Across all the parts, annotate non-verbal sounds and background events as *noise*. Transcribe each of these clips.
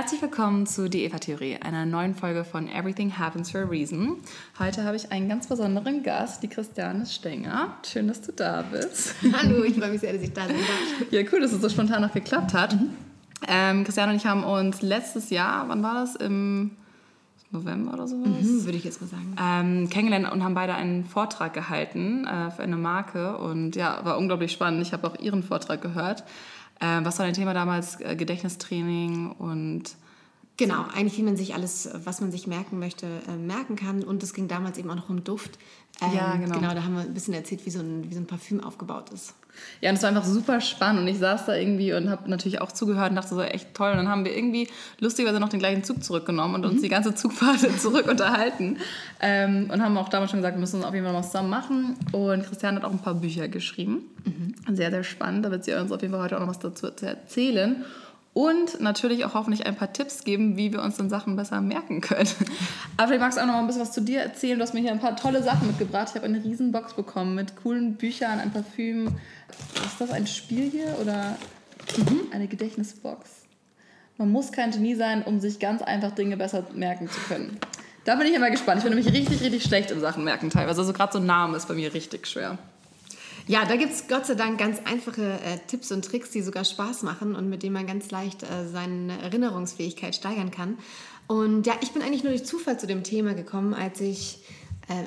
Herzlich willkommen zu Die Eva-Theorie, einer neuen Folge von Everything Happens for a Reason. Heute habe ich einen ganz besonderen Gast, die Christiane Stenger. Schön, dass du da bist. *laughs* Hallo, ich freue mich sehr, dass ich da bin. Ja, cool, dass es so spontan noch geklappt hat. Ähm, Christiane und ich haben uns letztes Jahr, wann war das? Im November oder sowas? Mhm, würde ich jetzt mal sagen. Ähm, kennengelernt und haben beide einen Vortrag gehalten äh, für eine Marke. Und ja, war unglaublich spannend. Ich habe auch ihren Vortrag gehört. Äh, was war dein Thema damals? Äh, Gedächtnistraining und Genau, eigentlich wie man sich alles, was man sich merken möchte, äh, merken kann. Und es ging damals eben auch noch um Duft. Ähm, ja, genau. Genau, da haben wir ein bisschen erzählt, wie so ein, wie so ein Parfüm aufgebaut ist. Ja, und es war einfach super spannend. Und ich saß da irgendwie und habe natürlich auch zugehört und dachte so, echt toll. Und dann haben wir irgendwie lustigerweise noch den gleichen Zug zurückgenommen und uns mhm. die ganze Zugfahrt *laughs* zurück unterhalten. Ähm, und haben auch damals schon gesagt, wir müssen uns auf jeden Fall noch zusammen machen. Und Christian hat auch ein paar Bücher geschrieben. Mhm. Sehr, sehr spannend. Da wird sie uns auf jeden Fall heute auch noch was dazu erzählen und natürlich auch hoffentlich ein paar Tipps geben, wie wir uns dann Sachen besser merken können. *laughs* Aber vielleicht magst du auch noch mal ein bisschen was zu dir erzählen. Du hast mir hier ein paar tolle Sachen mitgebracht. Ich habe eine riesen Box bekommen mit coolen Büchern, ein Parfüm. Ist das ein Spiel hier oder mhm. eine Gedächtnisbox? Man muss kein Genie sein, um sich ganz einfach Dinge besser merken zu können. Da bin ich immer gespannt. Ich bin nämlich richtig, richtig schlecht in Sachen merken teilweise. Also gerade so ein Name ist bei mir richtig schwer. Ja, da gibt es Gott sei Dank ganz einfache äh, Tipps und Tricks, die sogar Spaß machen und mit denen man ganz leicht äh, seine Erinnerungsfähigkeit steigern kann. Und ja, ich bin eigentlich nur durch Zufall zu dem Thema gekommen, als ich,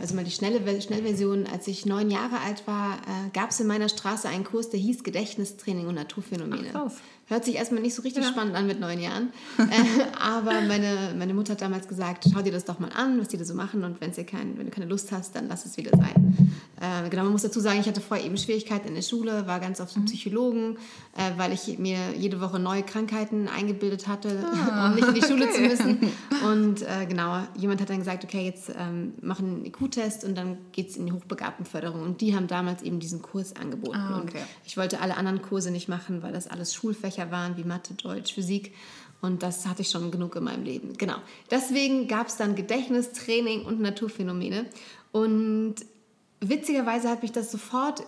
also mal die schnelle Schnellversion, als ich neun Jahre alt war, äh, gab es in meiner Straße einen Kurs, der hieß Gedächtnistraining und Naturphänomene. Ach, Hört sich erstmal nicht so richtig ja. spannend an mit neun Jahren. *laughs* äh, aber meine, meine Mutter hat damals gesagt, schau dir das doch mal an, was die da so machen. Und wenn's dir kein, wenn du keine Lust hast, dann lass es wieder sein. Äh, genau, man muss dazu sagen, ich hatte vorher eben Schwierigkeiten in der Schule, war ganz oft zum mhm. Psychologen, äh, weil ich mir jede Woche neue Krankheiten eingebildet hatte, ah, um nicht in die Schule okay. zu müssen. *laughs* Und äh, genau, jemand hat dann gesagt, okay, jetzt ähm, mach einen IQ-Test und dann geht es in die Hochbegabtenförderung. Und die haben damals eben diesen Kurs angeboten. Ah, okay. Und ich wollte alle anderen Kurse nicht machen, weil das alles Schulfächer Fächer waren wie Mathe, Deutsch, Physik. Und das hatte ich schon genug in meinem Leben. Genau. Deswegen gab es dann Gedächtnistraining und Naturphänomene. Und witzigerweise hat mich das sofort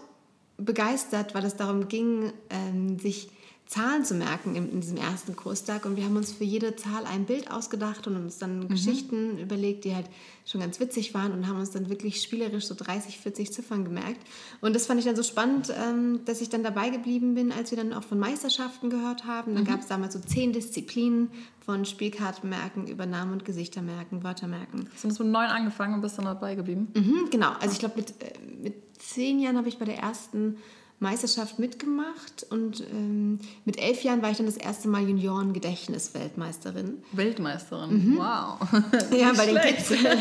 begeistert, weil es darum ging, ähm, sich Zahlen zu merken in, in, diesem ersten Kurstag. Und wir haben uns für jede Zahl ein Bild ausgedacht und uns dann mhm. Geschichten überlegt, die halt schon ganz witzig waren und haben uns dann wirklich spielerisch so 30, 40 Ziffern gemerkt. Und das fand ich dann so spannend, ähm, dass ich dann dabei geblieben bin, als wir dann auch von Meisterschaften gehört haben. Dann mhm. gab es damals so zehn Disziplinen von Spielkartenmerken über Namen und Gesichter merken, Wörter merken. Hast du mit neun angefangen und bist dann dabei geblieben? Mhm, genau. Also ich glaube, mit, äh, mit zehn Jahren habe ich bei der ersten Meisterschaft mitgemacht und ähm, mit elf Jahren war ich dann das erste Mal Junioren-Gedächtnis-Weltmeisterin. Weltmeisterin, mhm. wow. *laughs* ja, bei den Kids. *laughs* ja,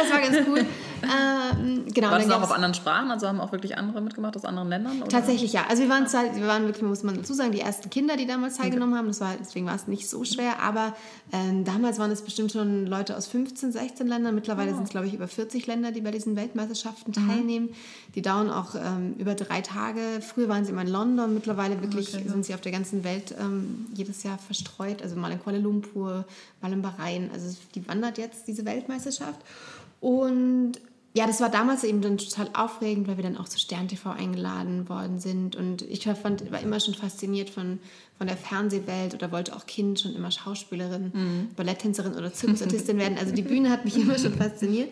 das war ganz cool. Ähm, genau, war das auch auf anderen Sprachen? Also haben auch wirklich andere mitgemacht aus anderen Ländern? Oder? Tatsächlich ja. Also wir waren, zwar, wir waren wirklich, muss man dazu sagen, die ersten Kinder, die damals teilgenommen okay. haben. Das war, deswegen war es nicht so schwer. Aber ähm, damals waren es bestimmt schon Leute aus 15, 16 Ländern. Mittlerweile oh. sind es, glaube ich, über 40 Länder, die bei diesen Weltmeisterschaften mhm. teilnehmen. Die dauern auch ähm, über drei Tage Früher waren sie immer in London, mittlerweile wirklich okay, sind sie auf der ganzen Welt ähm, jedes Jahr verstreut. Also mal in Kuala Lumpur, mal in Bahrain. Also die wandert jetzt, diese Weltmeisterschaft. Und ja, das war damals eben dann total aufregend, weil wir dann auch zu Stern TV eingeladen worden sind. Und ich fand, war immer schon fasziniert von, von der Fernsehwelt oder wollte auch Kind schon immer Schauspielerin, mhm. Balletttänzerin oder Zirkusartistin werden. Also die Bühne hat mich *laughs* immer schon fasziniert.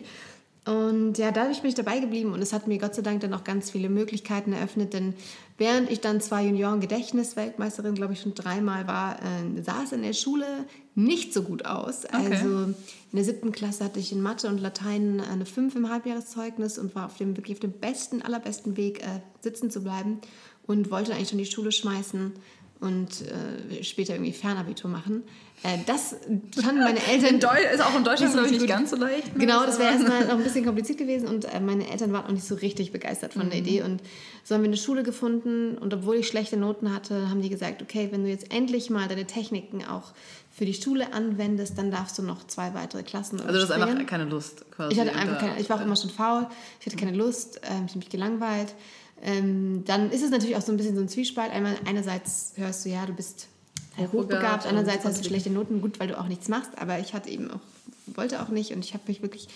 Und ja, dadurch bin ich dabei geblieben und es hat mir Gott sei Dank dann auch ganz viele Möglichkeiten eröffnet, denn während ich dann zwei Junioren-Gedächtnis-Weltmeisterin, glaube ich, schon dreimal war, äh, sah es in der Schule nicht so gut aus. Okay. Also in der siebten Klasse hatte ich in Mathe und Latein eine 5 im Halbjahreszeugnis und war auf dem, wirklich auf dem besten, allerbesten Weg, äh, sitzen zu bleiben und wollte eigentlich schon die Schule schmeißen und äh, später irgendwie Fernabitur machen. Äh, das fanden meine Eltern. ist auch in Deutschland, glaube ich, nicht ganz so leicht. Ne? Genau, das wäre erstmal noch ein bisschen kompliziert gewesen und äh, meine Eltern waren auch nicht so richtig begeistert von mhm. der Idee. Und so haben wir eine Schule gefunden und obwohl ich schlechte Noten hatte, haben die gesagt: Okay, wenn du jetzt endlich mal deine Techniken auch für die Schule anwendest, dann darfst du noch zwei weitere Klassen Also du hast einfach keine Lust quasi. Ich hatte einfach keine, ich war auch immer schon faul, ich hatte keine Lust, äh, ich habe mich gelangweilt ähm, dann ist es natürlich auch so ein bisschen so ein Zwiespalt. Einmal, einerseits hörst du, ja, du bist hochbegabt, andererseits hast du schlechte Noten, gut, weil du auch nichts machst, aber ich hatte eben auch, wollte auch nicht und ich habe mich wirklich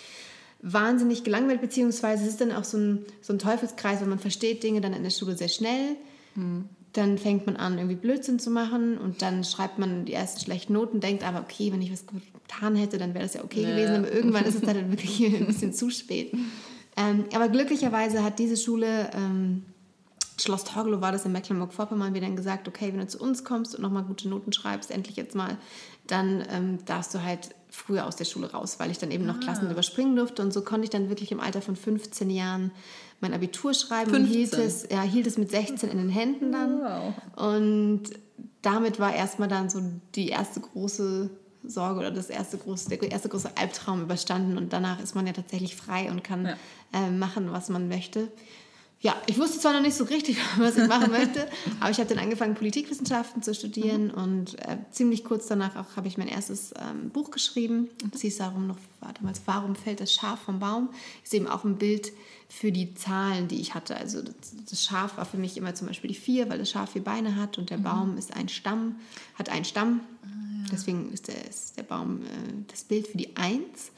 wahnsinnig gelangweilt, beziehungsweise es ist dann auch so ein, so ein Teufelskreis, weil man versteht Dinge dann in der Schule sehr schnell. Mhm. dann fängt man an, irgendwie Blödsinn zu machen und dann schreibt man die ersten schlechten Noten, denkt aber, okay, wenn ich was getan hätte, dann wäre das ja okay ja. gewesen, aber irgendwann *laughs* ist es dann wirklich ein bisschen zu spät. Ähm, aber glücklicherweise hat diese Schule, ähm, Schloss Torgelow war das in Mecklenburg-Vorpommern, wir dann gesagt, okay, wenn du zu uns kommst und nochmal gute Noten schreibst, endlich jetzt mal, dann ähm, darfst du halt früher aus der Schule raus, weil ich dann eben noch ah. Klassen überspringen durfte. Und so konnte ich dann wirklich im Alter von 15 Jahren mein Abitur schreiben 15. und hielt es, ja, hielt es mit 16 in den Händen dann. Wow. Und damit war erstmal dann so die erste große Sorge oder das erste große, der erste große Albtraum überstanden. Und danach ist man ja tatsächlich frei und kann ja. äh, machen, was man möchte ja, ich wusste zwar noch nicht so richtig, *laughs* was ich machen möchte, *laughs* aber ich habe dann angefangen, Politikwissenschaften zu studieren mhm. und äh, ziemlich kurz danach auch habe ich mein erstes ähm, Buch geschrieben. Das hieß darum noch, war damals, Warum fällt das Schaf vom Baum? Ist eben auch ein Bild für die Zahlen, die ich hatte. Also das, Schaf war für mich immer zum Beispiel die vier, weil das Schaf vier Beine hat und der mhm. Baum ist ein Stamm, hat einen Stamm. Ja. Deswegen ist der, ist der Baum äh, das Bild für die Eins.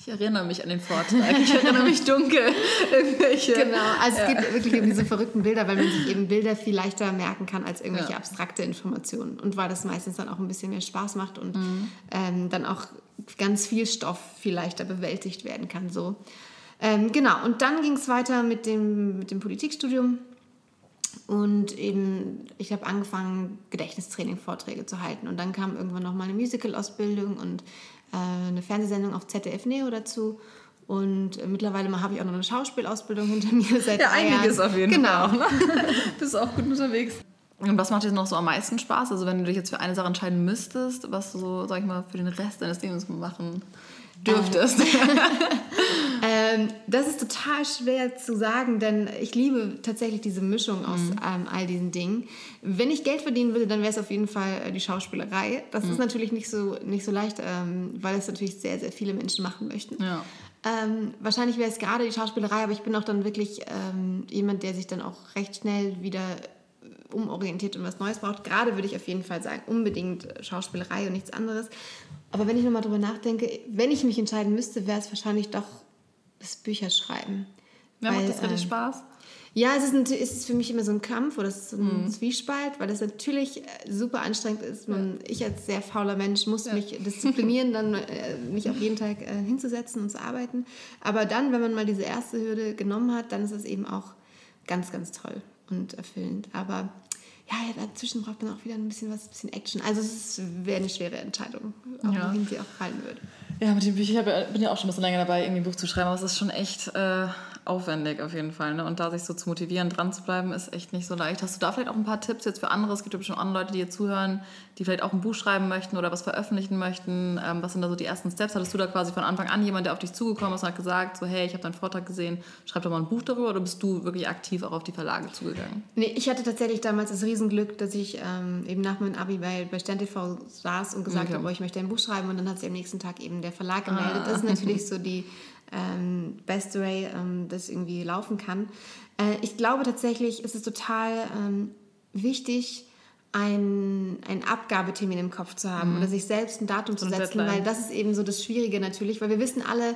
Ich erinnere mich an den Vortrag. Ich erinnere mich dunkel. *laughs* Irgendwelche. Genau, also es geht wirklich um diese verrückten Bilder, weil man sich eben Bilder viel leichter merken kann als irgendwelche ja. abstrakte Informationen. Und weil das meistens dann auch ein bisschen mehr Spaß macht und mhm. ähm, dann auch ganz viel Stoff viel leichter bewältigt werden kann. So. Ähm, genau, und dann ging es weiter mit dem, mit dem Politikstudium. Und eben, ich habe angefangen, Gedächtnistraining-Vorträge zu halten. Und dann kam irgendwann noch mal eine Musical-Ausbildung und äh, eine Fernsehsendung auf ZDF Neo dazu. Und äh, mittlerweile habe ich auch noch eine Schauspielausbildung hinter mir seit Ja, einiges Jahren. auf jeden genau. Fall. Genau. *laughs* Bist auch gut unterwegs. Und was macht dir noch so am meisten Spaß? Also wenn du dich jetzt für eine Sache entscheiden müsstest, was du so, sag ich mal, für den Rest deines Lebens machen dürftest? ähm, *laughs* das ist total schwer zu sagen, denn ich liebe tatsächlich diese Mischung aus mhm. ähm, all diesen Dingen. Wenn ich Geld verdienen würde, dann wäre es auf jeden Fall äh, die Schauspielerei. Das mhm. ist natürlich nicht so, nicht so leicht, ähm, weil es natürlich sehr, sehr viele Menschen machen möchten. Ja. Ähm, wahrscheinlich wäre es gerade die Schauspielerei, aber ich bin auch dann wirklich ähm, jemand, der sich dann auch recht schnell wieder umorientiert und was Neues braucht. Gerade würde ich auf jeden Fall sagen, unbedingt Schauspielerei und nichts anderes. Aber wenn ich nochmal drüber nachdenke, wenn ich mich entscheiden müsste, wäre es wahrscheinlich doch das Bücherschreiben. Ja, weil, macht das richtig ähm, Spaß? Ja, es ist, ein, es ist für mich immer so ein Kampf oder es ist so ein mhm. Zwiespalt, weil das natürlich äh, super anstrengend ist. Man, ja. Ich als sehr fauler Mensch muss ja. mich disziplinieren, dann äh, mich auf jeden Tag äh, hinzusetzen und zu arbeiten. Aber dann, wenn man mal diese erste Hürde genommen hat, dann ist es eben auch ganz, ganz toll und erfüllend. Aber ja, ja, dazwischen braucht man auch wieder ein bisschen was, ein bisschen Action. Also es wäre eine schwere Entscheidung, auch ja. wohin sie auch fallen würde. Ja, mit dem Büchern, ich bin ja auch schon ein bisschen länger dabei, irgendwie ein Buch zu schreiben, aber es ist schon echt äh, aufwendig auf jeden Fall. Ne? Und da sich so zu motivieren, dran zu bleiben, ist echt nicht so leicht. Hast du da vielleicht auch ein paar Tipps jetzt für andere? Es gibt ja bestimmt andere Leute, die hier zuhören, die vielleicht auch ein Buch schreiben möchten oder was veröffentlichen möchten. Ähm, was sind da so die ersten Steps? Hattest du da quasi von Anfang an jemand, der auf dich zugekommen ist und hat gesagt, so hey, ich habe deinen Vortrag gesehen, schreib doch mal ein Buch darüber oder bist du wirklich aktiv auch auf die Verlage zugegangen? Nee, ich hatte tatsächlich damals das Riesenglück, dass ich ähm, eben nach meinem Abi bei, bei SternTV saß und gesagt okay. habe, oh, ich möchte ein Buch schreiben und dann hat sich am nächsten Tag eben der Verlag gemeldet. Ah. Das ist *laughs* natürlich so die ähm, best way, ähm, das irgendwie laufen kann. Äh, ich glaube tatsächlich, ist es total ähm, wichtig, ein, ein Abgabetermin im Kopf zu haben mhm. oder sich selbst ein Datum zu setzen, weil das ist eben so das Schwierige natürlich, weil wir wissen alle,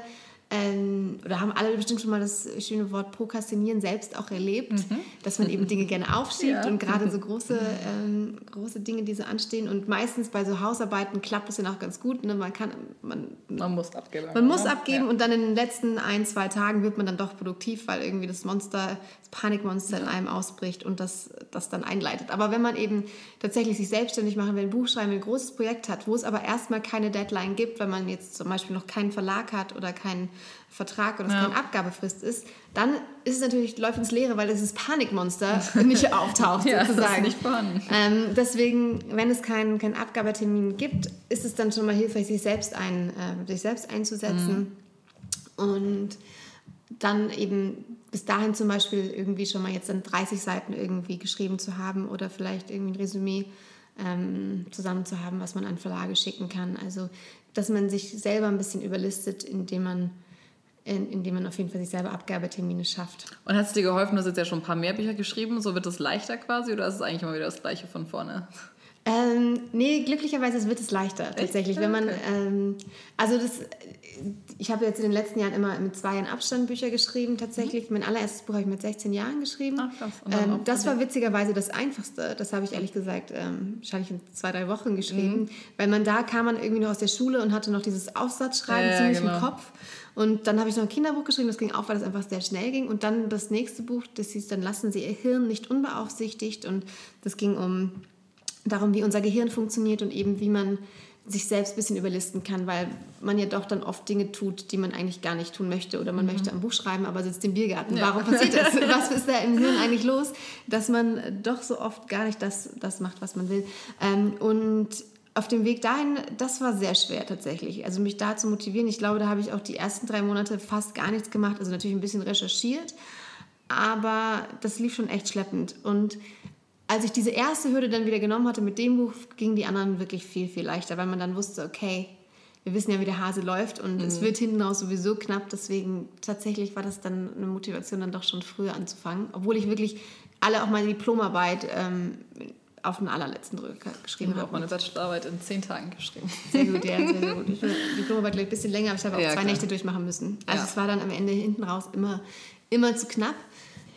ähm, oder haben alle bestimmt schon mal das schöne Wort Prokrastinieren selbst auch erlebt, mhm. dass man eben Dinge gerne aufschiebt ja. und gerade so *laughs* große, ähm, große Dinge, die so anstehen und meistens bei so Hausarbeiten klappt es dann auch ganz gut. Ne? Man, kann, man, man muss abgeben. Man muss abgeben ja. und dann in den letzten ein, zwei Tagen wird man dann doch produktiv, weil irgendwie das Monster, das Panikmonster in einem ausbricht und das, das dann einleitet. Aber wenn man eben tatsächlich sich selbstständig machen will, ein Buch schreiben, ein großes Projekt hat, wo es aber erstmal keine Deadline gibt, weil man jetzt zum Beispiel noch keinen Verlag hat oder keinen Vertrag oder es ja. keine Abgabefrist ist, dann ist es natürlich, läuft ins Leere, weil dieses Panikmonster *laughs* nicht auftaucht, ja, sozusagen. Das ist nicht vorhanden. Ähm, deswegen, wenn es keinen kein Abgabetermin gibt, ist es dann schon mal hilfreich, sich selbst, ein, äh, sich selbst einzusetzen mhm. und dann eben bis dahin zum Beispiel irgendwie schon mal jetzt dann 30 Seiten irgendwie geschrieben zu haben oder vielleicht irgendwie ein Resümee ähm, zusammen zu haben, was man an Verlage schicken kann. Also, dass man sich selber ein bisschen überlistet, indem man indem man auf jeden Fall sich selber Abgabetermine schafft. Und hat es dir geholfen, du hast jetzt ja schon ein paar mehr Bücher geschrieben, so wird es leichter quasi oder ist es eigentlich immer wieder das Gleiche von vorne? Ähm, nee, glücklicherweise wird es leichter tatsächlich. Echt? Wenn man, okay. ähm, also das, ich habe jetzt in den letzten Jahren immer mit zwei Jahren Abstand Bücher geschrieben tatsächlich. Mhm. Mein allererstes Buch habe ich mit 16 Jahren geschrieben. Ach, krass. Ähm, das war witzigerweise das Einfachste. Das habe ich ehrlich gesagt ähm, wahrscheinlich in zwei, drei Wochen geschrieben. Mhm. Weil man da kam man irgendwie noch aus der Schule und hatte noch dieses Aufsatzschreiben ja, ziemlich genau. im Kopf. Und dann habe ich noch ein Kinderbuch geschrieben, das ging auch, weil das einfach sehr schnell ging. Und dann das nächste Buch, das hieß dann Lassen Sie Ihr Hirn nicht unbeaufsichtigt. Und das ging um darum, wie unser Gehirn funktioniert und eben wie man sich selbst ein bisschen überlisten kann, weil man ja doch dann oft Dinge tut, die man eigentlich gar nicht tun möchte oder man mhm. möchte ein Buch schreiben, aber sitzt im Biergarten. Ja. Warum passiert das? *laughs* was ist da im Hirn eigentlich los, dass man doch so oft gar nicht das, das macht, was man will? Ähm, und auf dem Weg dahin, das war sehr schwer tatsächlich. Also mich da zu motivieren. Ich glaube, da habe ich auch die ersten drei Monate fast gar nichts gemacht. Also natürlich ein bisschen recherchiert, aber das lief schon echt schleppend. Und als ich diese erste Hürde dann wieder genommen hatte mit dem Buch, gingen die anderen wirklich viel, viel leichter, weil man dann wusste, okay, wir wissen ja, wie der Hase läuft und mhm. es wird hinten raus sowieso knapp. Deswegen tatsächlich war das dann eine Motivation, dann doch schon früher anzufangen. Obwohl ich wirklich alle auch meine Diplomarbeit ähm, auf den allerletzten Drücker geschrieben habe. Ich habe meine Bachelorarbeit in zehn Tagen geschrieben. Sehr gut, ja, sehr, sehr gut. Ich die Diplomarbeit gleich ein bisschen länger, aber ich habe auch ja, zwei klar. Nächte durchmachen müssen. Also ja. es war dann am Ende hinten raus immer, immer zu knapp.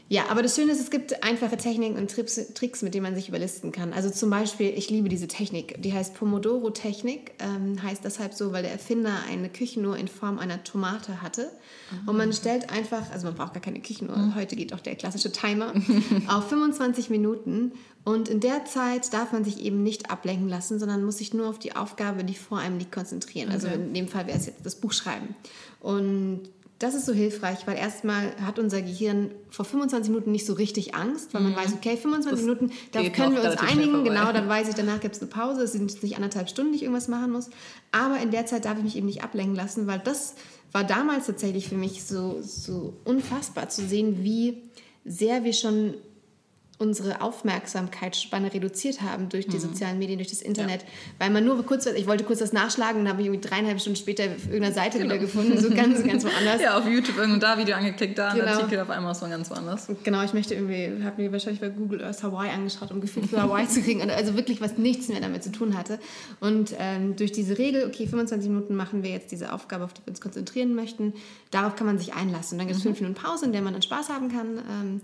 Ja, aber das Schöne ist, es gibt einfache Techniken und Tricks, mit denen man sich überlisten kann. Also zum Beispiel, ich liebe diese Technik, die heißt Pomodoro-Technik, ähm, heißt deshalb so, weil der Erfinder eine Küchenuhr in Form einer Tomate hatte. Mhm. Und man stellt einfach, also man braucht gar keine Küchenuhr, mhm. heute geht auch der klassische Timer, *laughs* auf 25 Minuten. Und in der Zeit darf man sich eben nicht ablenken lassen, sondern muss sich nur auf die Aufgabe, die vor einem liegt, konzentrieren. Also in dem Fall wäre es jetzt das Buch schreiben. Und das ist so hilfreich, weil erstmal hat unser Gehirn vor 25 Minuten nicht so richtig Angst, weil man mhm. weiß, okay, 25 das Minuten, da können wir uns einigen, genau, dann *laughs* weiß ich, danach gibt es eine Pause, es sind nicht anderthalb Stunden, die ich irgendwas machen muss. Aber in der Zeit darf ich mich eben nicht ablenken lassen, weil das war damals tatsächlich für mich so, so unfassbar zu sehen, wie sehr wir schon unsere Aufmerksamkeitsspanne reduziert haben durch die mhm. sozialen Medien, durch das Internet. Ja. Weil man nur kurz, ich wollte kurz das nachschlagen und habe ich irgendwie dreieinhalb Stunden später auf irgendeiner Seite genau. wieder gefunden, so ganz, ganz woanders. *laughs* Ja, auf YouTube irgendwo da Video angeklickt, da genau. ein Artikel, auf einmal ist man ganz woanders. Genau, ich möchte irgendwie, habe mir wahrscheinlich bei Google Earth Hawaii angeschaut, um Gefühl für Hawaii zu kriegen, also wirklich was nichts mehr damit zu tun hatte. Und ähm, durch diese Regel, okay, 25 Minuten machen wir jetzt diese Aufgabe, auf die wir uns konzentrieren möchten, darauf kann man sich einlassen. Und dann gibt es mhm. fünf Minuten Pause, in der man dann Spaß haben kann. Ähm,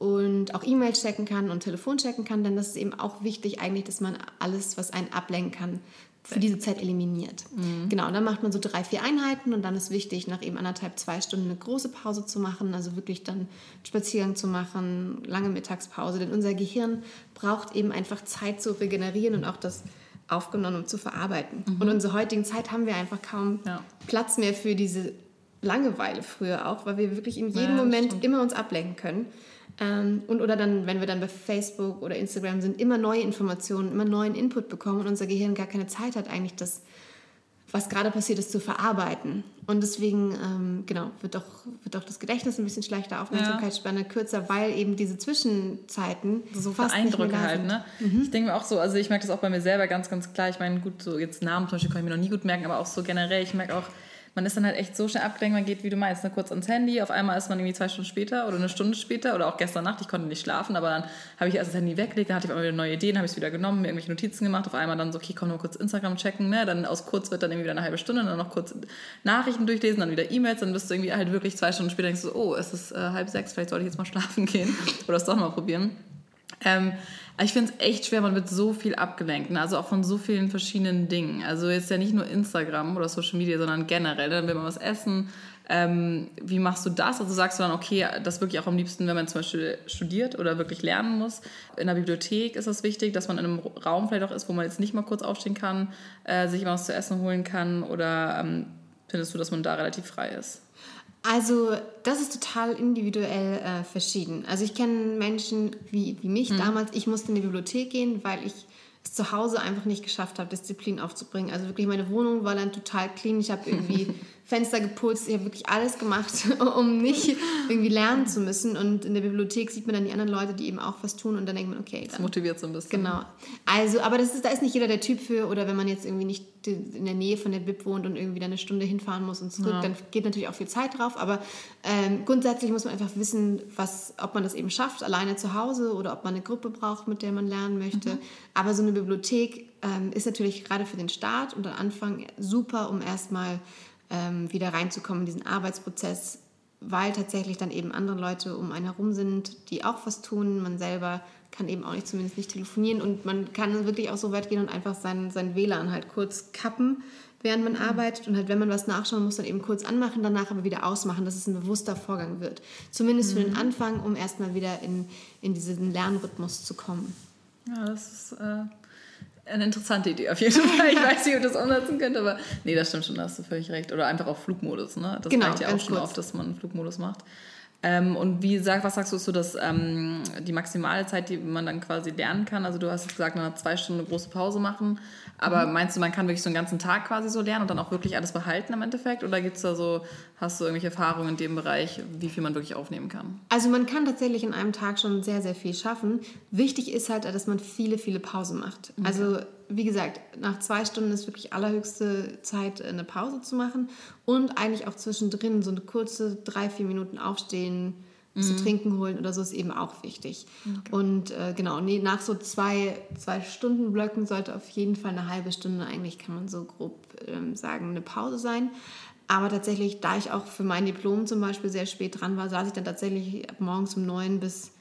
und auch E-Mails checken kann und Telefon checken kann, denn das ist eben auch wichtig eigentlich, dass man alles, was einen ablenken kann, für diese Zeit eliminiert. Mhm. Genau, und dann macht man so drei, vier Einheiten und dann ist wichtig, nach eben anderthalb, zwei Stunden eine große Pause zu machen, also wirklich dann Spaziergang zu machen, lange Mittagspause, denn unser Gehirn braucht eben einfach Zeit zu regenerieren und auch das aufgenommen zu verarbeiten. Mhm. Und in unserer heutigen Zeit haben wir einfach kaum ja. Platz mehr für diese Langeweile früher auch, weil wir wirklich in jedem ja, Moment stimmt. immer uns ablenken können. Ähm, und oder dann, wenn wir dann bei Facebook oder Instagram sind, immer neue Informationen, immer neuen Input bekommen und unser Gehirn gar keine Zeit hat, eigentlich das, was gerade passiert ist, zu verarbeiten. Und deswegen, ähm, genau, wird doch, wird doch das Gedächtnis ein bisschen schlechter, Aufmerksamkeitsspanne ja. kürzer, weil eben diese Zwischenzeiten so fast Eindrücke halt, ne? Mhm. Ich denke mir auch so, also ich merke das auch bei mir selber ganz, ganz klar. Ich meine, gut, so jetzt Namen zum Beispiel kann ich mir noch nie gut merken, aber auch so generell, ich merke auch, man ist dann halt echt so schnell abgelenkt, man geht, wie du meinst, ne, kurz ans Handy, auf einmal ist man irgendwie zwei Stunden später oder eine Stunde später oder auch gestern Nacht, ich konnte nicht schlafen, aber dann habe ich erst das Handy weggelegt, dann hatte ich auf einmal wieder neue Ideen, habe ich es wieder genommen, mir irgendwelche Notizen gemacht, auf einmal dann so, okay, komm nur kurz Instagram checken, ne, dann aus kurz wird dann irgendwie wieder eine halbe Stunde, dann noch kurz Nachrichten durchlesen, dann wieder E-Mails, dann bist du irgendwie halt wirklich zwei Stunden später denkst du, oh, es ist äh, halb sechs, vielleicht sollte ich jetzt mal schlafen gehen *laughs* oder es doch mal probieren. Ähm, ich finde es echt schwer, man wird so viel abgelenkt, ne? also auch von so vielen verschiedenen Dingen. Also jetzt ja nicht nur Instagram oder Social Media, sondern generell. Dann will man was essen. Ähm, wie machst du das? Also sagst du dann, okay, das wirklich auch am liebsten, wenn man zum Beispiel studiert oder wirklich lernen muss. In der Bibliothek ist es wichtig, dass man in einem Raum vielleicht auch ist, wo man jetzt nicht mal kurz aufstehen kann, äh, sich was zu essen holen kann. Oder ähm, findest du, dass man da relativ frei ist? Also das ist total individuell äh, verschieden. Also ich kenne Menschen wie, wie mich mhm. damals. Ich musste in die Bibliothek gehen, weil ich es zu Hause einfach nicht geschafft habe, Disziplin aufzubringen. Also wirklich meine Wohnung war dann total clean. Ich habe irgendwie *laughs* Fenster geputzt, ich habe wirklich alles gemacht, *laughs* um nicht irgendwie lernen zu müssen. Und in der Bibliothek sieht man dann die anderen Leute, die eben auch was tun und dann denkt man, okay. Dann, das motiviert so ein bisschen. Genau. Also, aber das ist, da ist nicht jeder der Typ für, oder wenn man jetzt irgendwie nicht in der Nähe von der Bib wohnt und irgendwie dann eine Stunde hinfahren muss und zurück, ja. dann geht natürlich auch viel Zeit drauf. Aber ähm, grundsätzlich muss man einfach wissen, was, ob man das eben schafft, alleine zu Hause oder ob man eine Gruppe braucht, mit der man lernen möchte. Mhm. Aber so eine Bibliothek ähm, ist natürlich gerade für den Start und den Anfang super, um erstmal ähm, wieder reinzukommen in diesen Arbeitsprozess, weil tatsächlich dann eben andere Leute um einen herum sind, die auch was tun. Man selber kann eben auch nicht, zumindest nicht telefonieren und man kann wirklich auch so weit gehen und einfach sein, sein WLAN halt kurz kappen, während man mhm. arbeitet und halt, wenn man was nachschauen muss, dann eben kurz anmachen, danach aber wieder ausmachen, dass es ein bewusster Vorgang wird. Zumindest mhm. für den mhm. Anfang, um erstmal wieder in, in diesen Lernrhythmus zu kommen. Ja, das ist äh, eine interessante Idee auf jeden Fall. Ich weiß nicht, ob das umsetzen könnte, aber nee, das stimmt schon, da hast du völlig recht. Oder einfach auf Flugmodus, ne? Das genau, reicht ja auch schon kurz. oft, dass man Flugmodus macht. Ähm, und wie sag, was sagst du so, dass ähm, die maximale Zeit, die man dann quasi lernen kann? Also du hast gesagt, man hat zwei Stunden eine große Pause machen, aber mhm. meinst du, man kann wirklich so einen ganzen Tag quasi so lernen und dann auch wirklich alles behalten im Endeffekt? Oder gibt's da so, hast du irgendwelche Erfahrungen in dem Bereich, wie viel man wirklich aufnehmen kann? Also man kann tatsächlich in einem Tag schon sehr, sehr viel schaffen. Wichtig ist halt, dass man viele, viele Pausen macht. Okay. Also wie gesagt, nach zwei Stunden ist wirklich allerhöchste Zeit, eine Pause zu machen und eigentlich auch zwischendrin so eine kurze drei, vier Minuten aufstehen, mhm. zu trinken holen oder so ist eben auch wichtig. Okay. Und äh, genau, nee, nach so zwei, zwei Stunden Blöcken sollte auf jeden Fall eine halbe Stunde, eigentlich kann man so grob ähm, sagen, eine Pause sein. Aber tatsächlich, da ich auch für mein Diplom zum Beispiel sehr spät dran war, saß ich dann tatsächlich morgens um neun bis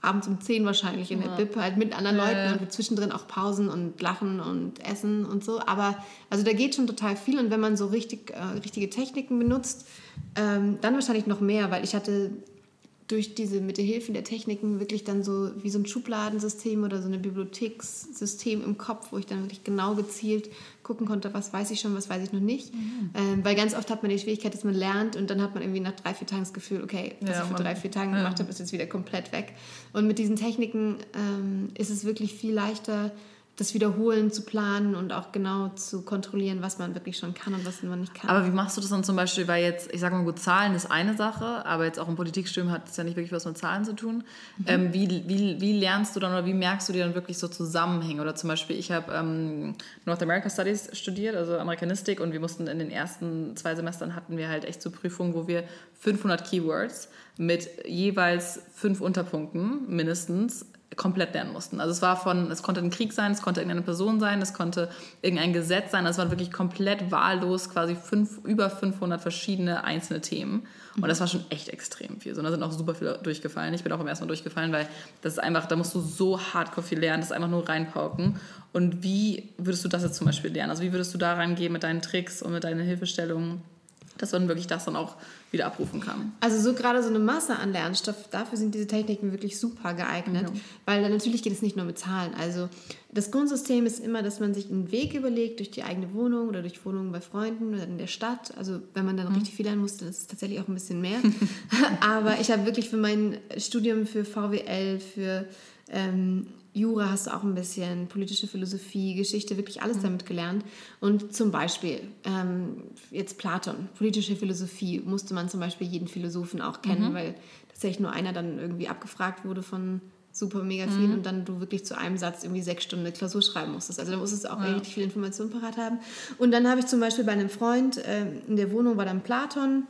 abends um 10 wahrscheinlich in der ja. Bib halt mit anderen Leuten und zwischendrin auch Pausen und Lachen und Essen und so. Aber also da geht schon total viel und wenn man so richtig, äh, richtige Techniken benutzt, ähm, dann wahrscheinlich noch mehr, weil ich hatte durch diese mit der Hilfe der Techniken wirklich dann so wie so ein Schubladensystem oder so ein Bibliothekssystem im Kopf, wo ich dann wirklich genau gezielt gucken konnte, was weiß ich schon, was weiß ich noch nicht. Mhm. Ähm, weil ganz oft hat man die Schwierigkeit, dass man lernt und dann hat man irgendwie nach drei, vier Tagen das Gefühl, okay, was ja, ich vor drei, vier Tagen ja. gemacht habe, ist jetzt wieder komplett weg. Und mit diesen Techniken ähm, ist es wirklich viel leichter, das Wiederholen zu planen und auch genau zu kontrollieren, was man wirklich schon kann und was man nicht kann. Aber wie machst du das dann zum Beispiel, weil jetzt, ich sage mal gut, Zahlen ist eine Sache, aber jetzt auch im Politikstudium hat es ja nicht wirklich was mit Zahlen zu tun. Mhm. Ähm, wie, wie, wie lernst du dann oder wie merkst du dir dann wirklich so Zusammenhänge? Oder zum Beispiel, ich habe ähm, North America Studies studiert, also Amerikanistik, und wir mussten in den ersten zwei Semestern hatten wir halt echt so Prüfungen, wo wir 500 Keywords mit jeweils fünf Unterpunkten mindestens komplett lernen mussten. Also es war von, es konnte ein Krieg sein, es konnte irgendeine Person sein, es konnte irgendein Gesetz sein. Es waren wirklich komplett wahllos quasi fünf, über 500 verschiedene einzelne Themen. Und das war schon echt extrem viel. So, da sind auch super viele durchgefallen. Ich bin auch im ersten Mal durchgefallen, weil das ist einfach, da musst du so hardcore viel lernen, das ist einfach nur reinpauken. Und wie würdest du das jetzt zum Beispiel lernen? Also wie würdest du da rangehen mit deinen Tricks und mit deinen Hilfestellungen? Dass man wirklich das dann auch wieder abrufen kann. Also so gerade so eine Masse an Lernstoff, dafür sind diese Techniken wirklich super geeignet, mhm. weil dann natürlich geht es nicht nur mit Zahlen. Also das Grundsystem ist immer, dass man sich einen Weg überlegt durch die eigene Wohnung oder durch Wohnungen bei Freunden oder in der Stadt. Also wenn man dann mhm. richtig viel lernen muss, dann ist es tatsächlich auch ein bisschen mehr. *laughs* Aber ich habe wirklich für mein Studium für VWL, für ähm, Jura hast du auch ein bisschen, politische Philosophie, Geschichte, wirklich alles mhm. damit gelernt. Und zum Beispiel, ähm, jetzt Platon, politische Philosophie, musste man zum Beispiel jeden Philosophen auch kennen, mhm. weil tatsächlich nur einer dann irgendwie abgefragt wurde von super mega viel mhm. und dann du wirklich zu einem Satz irgendwie sechs Stunden eine Klausur schreiben musstest. Also da musstest du auch ja. richtig viel Informationen parat haben. Und dann habe ich zum Beispiel bei einem Freund, äh, in der Wohnung war dann Platon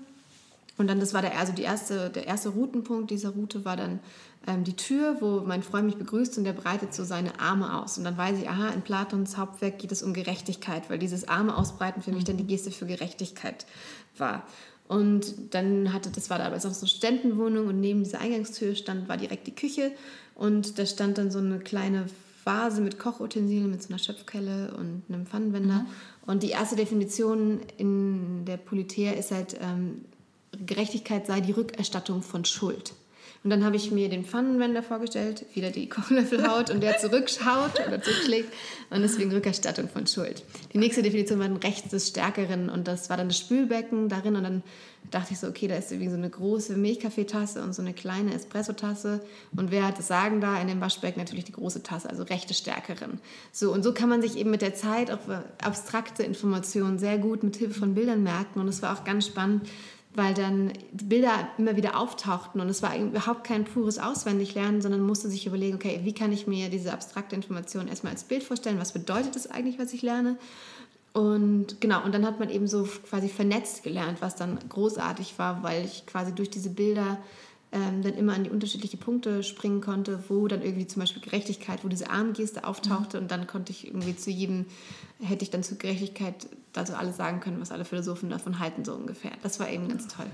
und dann, das war der, also die erste, der erste Routenpunkt dieser Route war dann ähm, die Tür, wo mein Freund mich begrüßt und der breitet so seine Arme aus. Und dann weiß ich, aha, in Platons Hauptwerk geht es um Gerechtigkeit, weil dieses Arme ausbreiten für mich dann die Geste für Gerechtigkeit war. Und dann hatte, das war da aber so eine Studentenwohnung und neben dieser Eingangstür stand, war direkt die Küche und da stand dann so eine kleine Vase mit Kochutensilien, mit so einer Schöpfkelle und einem Pfannenwender. Mhm. Und die erste Definition in der Politär ist halt, ähm, Gerechtigkeit sei die Rückerstattung von Schuld. Und dann habe ich mir den Pfannenwender vorgestellt, wieder die Kochlöffelhaut und der zurückschaut oder zurückschlägt und deswegen Rückerstattung von Schuld. Die nächste Definition war dann rechts des Stärkeren und das war dann das Spülbecken darin und dann dachte ich so, okay, da ist irgendwie so eine große Milchkaffeetasse und so eine kleine Espressotasse und wer hat das Sagen da in dem Waschbecken? Natürlich die große Tasse, also rechte Stärkerin. So und so kann man sich eben mit der Zeit auch abstrakte Informationen sehr gut mit Hilfe von Bildern merken und es war auch ganz spannend, weil dann Bilder immer wieder auftauchten und es war überhaupt kein pures Auswendiglernen, sondern musste sich überlegen, okay, wie kann ich mir diese abstrakte Information erstmal als Bild vorstellen, was bedeutet das eigentlich, was ich lerne und genau, und dann hat man eben so quasi vernetzt gelernt, was dann großartig war, weil ich quasi durch diese Bilder ähm, dann immer an die unterschiedlichen Punkte springen konnte, wo dann irgendwie zum Beispiel Gerechtigkeit, wo diese Armgeste auftauchte mhm. und dann konnte ich irgendwie zu jedem, hätte ich dann zur Gerechtigkeit also alles sagen können, was alle Philosophen davon halten, so ungefähr. Das war eben ganz toll.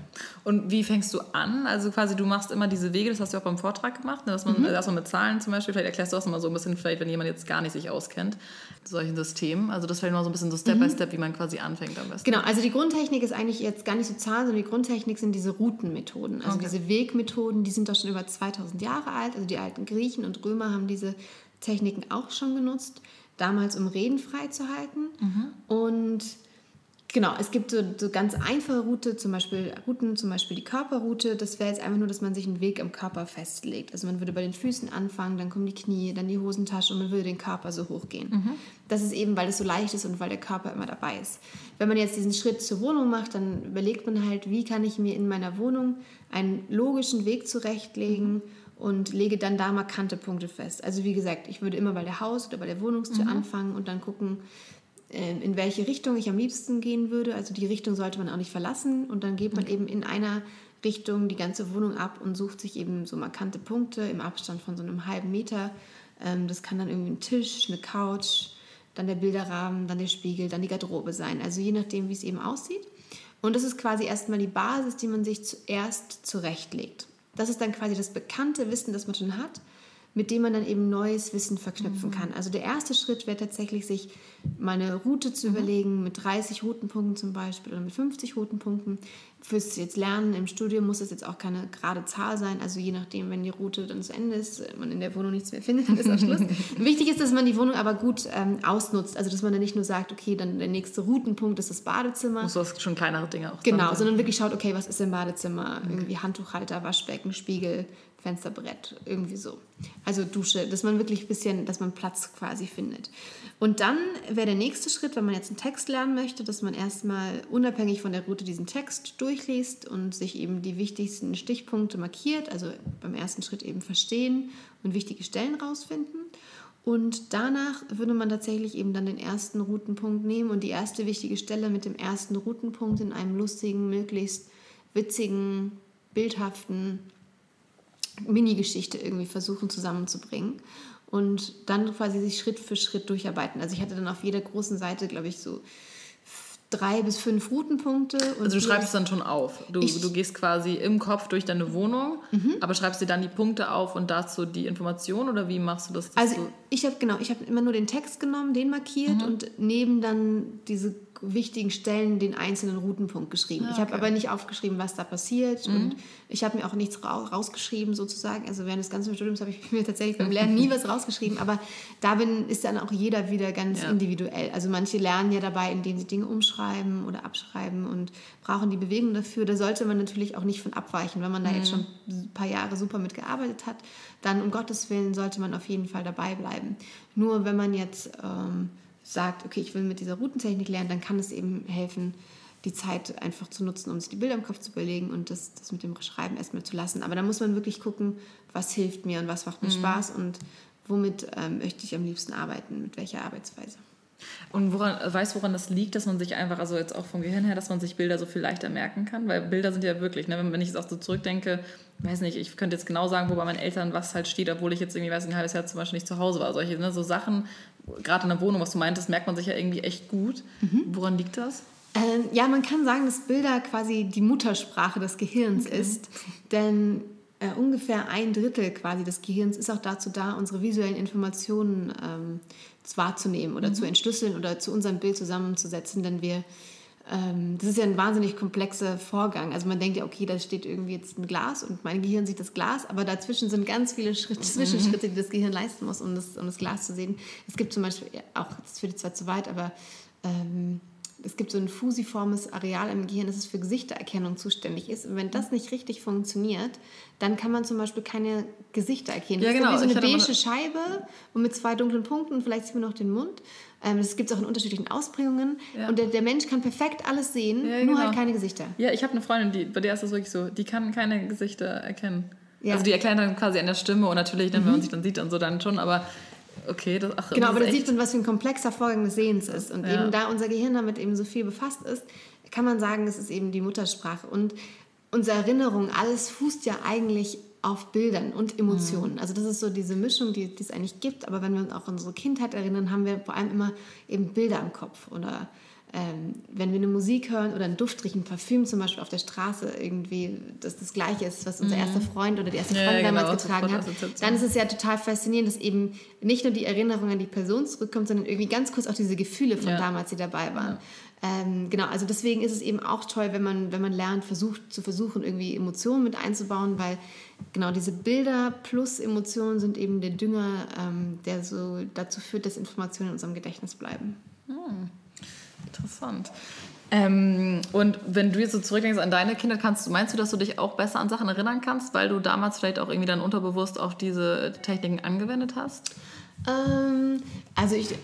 Und wie fängst du an? Also quasi, du machst immer diese Wege, das hast du auch beim Vortrag gemacht, ne, dass man mhm. erstmal mit Zahlen zum Beispiel, vielleicht erklärst du das mal so ein bisschen, vielleicht wenn jemand jetzt gar nicht sich auskennt, solchen Systemen. Also das vielleicht mal so ein bisschen so Step mhm. by Step, wie man quasi anfängt am besten. Genau, also die Grundtechnik ist eigentlich jetzt gar nicht so Zahlen, sondern die Grundtechnik sind diese Routenmethoden. Also okay. diese Wegmethoden, die sind doch schon über 2000 Jahre alt. Also die alten Griechen und Römer haben diese Techniken auch schon genutzt, damals um Reden frei zu halten. Mhm. Und Genau, es gibt so, so ganz einfache Route, zum Beispiel Routen, zum Beispiel die Körperroute. Das wäre jetzt einfach nur, dass man sich einen Weg im Körper festlegt. Also man würde bei den Füßen anfangen, dann kommen die Knie, dann die Hosentasche und man würde den Körper so hochgehen. Mhm. Das ist eben, weil es so leicht ist und weil der Körper immer dabei ist. Wenn man jetzt diesen Schritt zur Wohnung macht, dann überlegt man halt, wie kann ich mir in meiner Wohnung einen logischen Weg zurechtlegen. Mhm und lege dann da markante Punkte fest. Also wie gesagt, ich würde immer bei der Haus- oder bei der Wohnungstür mhm. anfangen und dann gucken, ähm, in welche Richtung ich am liebsten gehen würde. Also die Richtung sollte man auch nicht verlassen und dann geht man okay. eben in einer Richtung die ganze Wohnung ab und sucht sich eben so markante Punkte im Abstand von so einem halben Meter. Ähm, das kann dann irgendwie ein Tisch, eine Couch, dann der Bilderrahmen, dann der Spiegel, dann die Garderobe sein. Also je nachdem, wie es eben aussieht. Und das ist quasi erstmal die Basis, die man sich zuerst zurechtlegt. Das ist dann quasi das bekannte Wissen, das man schon hat mit dem man dann eben neues Wissen verknüpfen mhm. kann. Also der erste Schritt wäre tatsächlich, sich mal eine Route zu mhm. überlegen, mit 30 Routenpunkten zum Beispiel oder mit 50 Routenpunkten. Fürs jetzt Lernen im Studium muss es jetzt auch keine gerade Zahl sein. Also je nachdem, wenn die Route dann zu Ende ist, man in der Wohnung nichts mehr findet, dann ist auch Schluss. *laughs* Wichtig ist, dass man die Wohnung aber gut ähm, ausnutzt. Also dass man dann nicht nur sagt, okay, dann der nächste Routenpunkt ist das Badezimmer. Muss das schon kleinere Dinge auch Genau, sondern wirklich schaut, okay, was ist im Badezimmer? Okay. Irgendwie Handtuchhalter, Waschbecken, Spiegel, Fensterbrett, irgendwie so. Also Dusche, dass man wirklich ein bisschen, dass man Platz quasi findet. Und dann wäre der nächste Schritt, wenn man jetzt einen Text lernen möchte, dass man erstmal unabhängig von der Route diesen Text durchliest und sich eben die wichtigsten Stichpunkte markiert, also beim ersten Schritt eben verstehen und wichtige Stellen rausfinden. Und danach würde man tatsächlich eben dann den ersten Routenpunkt nehmen und die erste wichtige Stelle mit dem ersten Routenpunkt in einem lustigen, möglichst witzigen, bildhaften Mini-Geschichte irgendwie versuchen zusammenzubringen und dann quasi sich Schritt für Schritt durcharbeiten. Also ich hatte dann auf jeder großen Seite, glaube ich, so drei bis fünf Routenpunkte. also du schreibst es dann schon auf. Du, du gehst quasi im Kopf durch deine Wohnung, mhm. aber schreibst dir dann die Punkte auf und dazu die Information oder wie machst du das? Also ich habe genau, ich habe immer nur den Text genommen, den markiert mhm. und neben dann diese wichtigen Stellen den einzelnen Routenpunkt geschrieben. Ah, okay. Ich habe aber nicht aufgeschrieben, was da passiert mhm. und ich habe mir auch nichts rausgeschrieben sozusagen. Also während des ganzen Studiums habe ich *laughs* mir tatsächlich beim Lernen nie *laughs* was rausgeschrieben, aber da bin, ist dann auch jeder wieder ganz ja. individuell. Also manche lernen ja dabei, indem sie Dinge umschreiben oder abschreiben und brauchen die Bewegung dafür. Da sollte man natürlich auch nicht von abweichen. Wenn man da mhm. jetzt schon ein paar Jahre super mitgearbeitet hat, dann um Gottes Willen sollte man auf jeden Fall dabei bleiben. Nur wenn man jetzt... Ähm, sagt, okay, ich will mit dieser Routentechnik lernen, dann kann es eben helfen, die Zeit einfach zu nutzen, um sich die Bilder im Kopf zu überlegen und das, das mit dem Schreiben erstmal zu lassen. Aber da muss man wirklich gucken, was hilft mir und was macht mir mhm. Spaß und womit ähm, möchte ich am liebsten arbeiten, mit welcher Arbeitsweise. Und woran, weißt woran das liegt, dass man sich einfach, also jetzt auch vom Gehirn her, dass man sich Bilder so viel leichter merken kann? Weil Bilder sind ja wirklich, ne, wenn ich jetzt auch so zurückdenke, weiß nicht, ich könnte jetzt genau sagen, wo bei meinen Eltern was halt steht, obwohl ich jetzt irgendwie, weiß nicht, ein halbes Jahr zum Beispiel nicht zu Hause war. Solche, ne, so Sachen, gerade in der Wohnung, was du meintest, merkt man sich ja irgendwie echt gut. Mhm. Woran liegt das? Ähm, ja, man kann sagen, dass Bilder quasi die Muttersprache des Gehirns okay. ist. Denn äh, ungefähr ein Drittel quasi des Gehirns ist auch dazu da, unsere visuellen Informationen ähm, wahrzunehmen oder mhm. zu entschlüsseln oder zu unserem Bild zusammenzusetzen. Denn wir das ist ja ein wahnsinnig komplexer Vorgang. Also man denkt ja, okay, da steht irgendwie jetzt ein Glas und mein Gehirn sieht das Glas, aber dazwischen sind ganz viele Schritte, mhm. Zwischenschritte, die das Gehirn leisten muss, um das, um das Glas zu sehen. Es gibt zum Beispiel, auch, das führt zwar zu weit, aber ähm, es gibt so ein fusiformes Areal im Gehirn, das für Gesichtererkennung zuständig ist. Und wenn das nicht richtig funktioniert, dann kann man zum Beispiel keine Gesichter erkennen. Ja, genau. Das ist wie so eine beige Scheibe und mit zwei dunklen Punkten und vielleicht sieht man noch den Mund. Ähm, das gibt es auch in unterschiedlichen Ausprägungen. Ja. Und der, der, Mensch kann perfekt alles sehen, ja, nur halt genau. keine Gesichter. Ja, ich habe eine Freundin, die, bei der ist das wirklich so, die kann keine Gesichter erkennen. Ja. Also die erkennen dann quasi an der Stimme und natürlich dann, mhm. wenn man sich dann sieht und so dann schon, aber Okay, das, ach, genau, aber da sieht man, was für ein komplexer Vorgang des Sehens ist. Und eben da unser Gehirn damit eben so viel befasst ist, kann man sagen, es ist eben die Muttersprache. Und unsere Erinnerung, alles fußt ja eigentlich auf Bildern und Emotionen. Mhm. Also das ist so diese Mischung, die, die es eigentlich gibt. Aber wenn wir uns auch an unsere Kindheit erinnern, haben wir vor allem immer eben Bilder im Kopf oder ähm, wenn wir eine Musik hören oder einen Duft riechen, Parfüm zum Beispiel auf der Straße irgendwie, dass das gleiche ist, was unser mhm. erster Freund oder die erste Freundin ja, damals genau, getragen hat, dann ist es ja total faszinierend, dass eben nicht nur die Erinnerung an die Person zurückkommt, sondern irgendwie ganz kurz auch diese Gefühle von ja. damals, die dabei waren. Ähm, genau, also deswegen ist es eben auch toll, wenn man, wenn man lernt, versucht zu versuchen, irgendwie Emotionen mit einzubauen, weil genau diese Bilder plus Emotionen sind eben der Dünger, ähm, der so dazu führt, dass Informationen in unserem Gedächtnis bleiben. Hm. Interessant. Ähm, und wenn du jetzt so zurückdenkst an deine Kinder, kannst, meinst du, dass du dich auch besser an Sachen erinnern kannst, weil du damals vielleicht auch irgendwie dann unterbewusst auf diese Techniken angewendet hast? Ähm, also ich,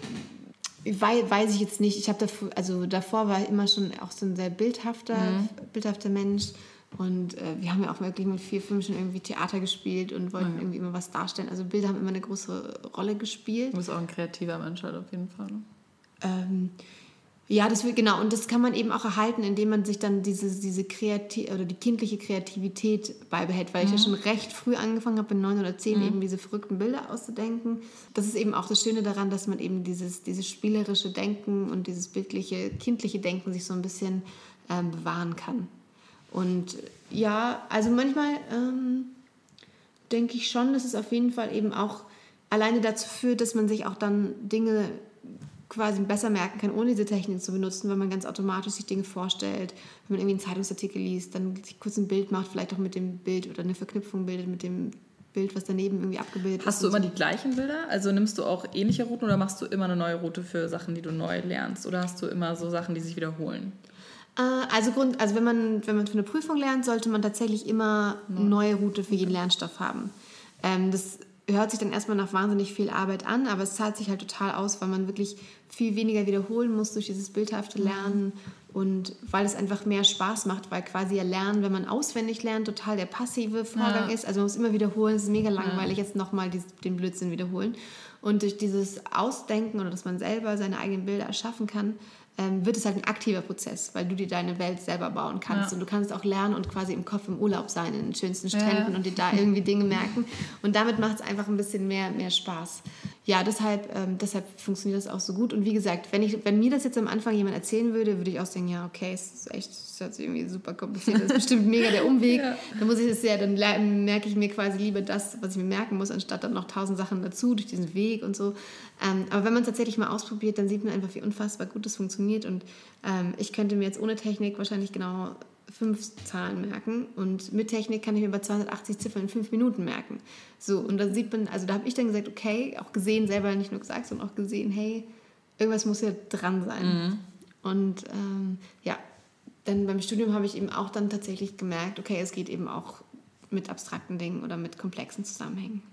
weiß, weiß ich jetzt nicht. Ich habe davor, also davor war ich immer schon auch so ein sehr bildhafter, mhm. bildhafter Mensch. Und äh, wir haben ja auch wirklich mit vier, fünf schon irgendwie Theater gespielt und wollten mhm. irgendwie immer was darstellen. Also Bilder haben immer eine große Rolle gespielt. Du bist auch ein kreativer Mensch halt auf jeden Fall. Ne? Ähm, ja, das will, genau. Und das kann man eben auch erhalten, indem man sich dann diese, diese Kreativ oder die kindliche Kreativität beibehält, weil mhm. ich ja mhm. schon recht früh angefangen habe, in neun oder zehn mhm. eben diese verrückten Bilder auszudenken. Das ist eben auch das Schöne daran, dass man eben dieses, dieses spielerische Denken und dieses bildliche, kindliche Denken sich so ein bisschen ähm, bewahren kann. Und ja, also manchmal ähm, denke ich schon, dass es auf jeden Fall eben auch alleine dazu führt, dass man sich auch dann Dinge quasi besser merken kann, ohne diese Technik zu benutzen, weil man ganz automatisch sich Dinge vorstellt, wenn man irgendwie einen Zeitungsartikel liest, dann sich kurz ein Bild macht, vielleicht auch mit dem Bild oder eine Verknüpfung bildet mit dem Bild, was daneben irgendwie abgebildet Hast ist. Hast du immer so. die gleichen Bilder? Also nimmst du auch ähnliche Routen oder machst du immer eine neue Route für Sachen, die du neu lernst? Oder hast du immer so Sachen, die sich wiederholen? Äh, also, Grund, also wenn, man, wenn man für eine Prüfung lernt, sollte man tatsächlich immer eine neue Route für jeden Lernstoff haben. Ähm, das hört sich dann erstmal nach wahnsinnig viel Arbeit an, aber es zahlt sich halt total aus, weil man wirklich viel weniger wiederholen muss durch dieses bildhafte. Lernen und weil es einfach mehr Spaß macht, weil quasi ja Lernen, wenn man auswendig lernt, total der passive Vorgang ja. ist. Also man muss immer wiederholen, es ist mega langweilig, ja. jetzt nochmal den Blödsinn wiederholen. Und durch dieses Ausdenken oder dass man selber seine eigenen Bilder erschaffen kann, ähm, wird es halt ein aktiver Prozess, weil du dir deine Welt selber bauen kannst. Ja. Und du kannst auch lernen und quasi im Kopf im Urlaub sein, in den schönsten Stränden ja. und dir da irgendwie Dinge merken. Und damit macht es einfach ein bisschen mehr, mehr Spaß. Ja, deshalb, ähm, deshalb funktioniert das auch so gut. Und wie gesagt, wenn, ich, wenn mir das jetzt am Anfang jemand erzählen würde, würde ich auch denken, ja, okay, es ist echt, es ist irgendwie super kompliziert, das ist bestimmt mega der Umweg. *laughs* Ja. Dann muss ich das ja, dann merke ich mir quasi lieber das, was ich mir merken muss, anstatt dann noch tausend Sachen dazu, durch diesen Weg und so. Ähm, aber wenn man es tatsächlich mal ausprobiert, dann sieht man einfach, wie unfassbar gut das funktioniert. Und ähm, ich könnte mir jetzt ohne Technik wahrscheinlich genau fünf Zahlen merken und mit Technik kann ich mir bei 280 Ziffern in fünf Minuten merken. So, und da sieht man, also da habe ich dann gesagt, okay, auch gesehen, selber nicht nur gesagt, sondern auch gesehen, hey, irgendwas muss ja dran sein. Mhm. Und ähm, ja, dann beim Studium habe ich eben auch dann tatsächlich gemerkt, okay, es geht eben auch mit abstrakten Dingen oder mit komplexen Zusammenhängen.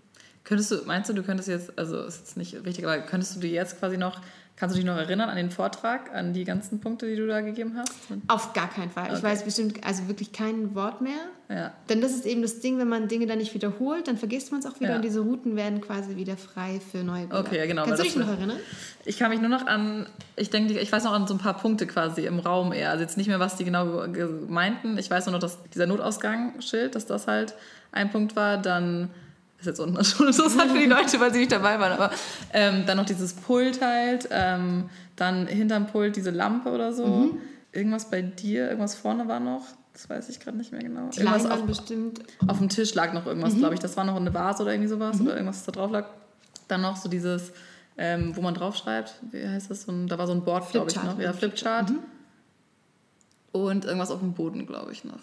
Könntest du, meinst du, du könntest jetzt, also ist jetzt nicht wichtig, aber könntest du dir jetzt quasi noch, kannst du dich noch erinnern an den Vortrag, an die ganzen Punkte, die du da gegeben hast? Auf gar keinen Fall. Okay. Ich weiß bestimmt, also wirklich kein Wort mehr. Ja. Denn das ist eben das Ding, wenn man Dinge dann nicht wiederholt, dann vergisst man es auch wieder ja. und diese Routen werden quasi wieder frei für neue Bilder. Okay, ja, genau. Kannst du dich noch erinnern? Ich kann mich nur noch an, ich denke, ich weiß noch an so ein paar Punkte quasi im Raum eher. Also jetzt nicht mehr, was die genau meinten. Ich weiß nur noch, dass dieser Notausgangsschild, dass das halt ein Punkt war. Dann ist jetzt unten schon interessant für die Leute, weil sie nicht dabei waren, aber ähm, dann noch dieses Pult halt, ähm, dann hinterm Pult diese Lampe oder so. Mhm. Irgendwas bei dir, irgendwas vorne war noch, das weiß ich gerade nicht mehr genau. Die irgendwas auf, bestimmt. Auf dem Tisch lag noch irgendwas, mhm. glaube ich. Das war noch eine Vase oder irgendwie sowas mhm. oder irgendwas, das da drauf lag. Dann noch so dieses, ähm, wo man draufschreibt, wie heißt das? So ein, da war so ein Board, glaube ich, noch. Ja, Flipchart. Mhm. und irgendwas auf dem Boden, glaube ich, noch.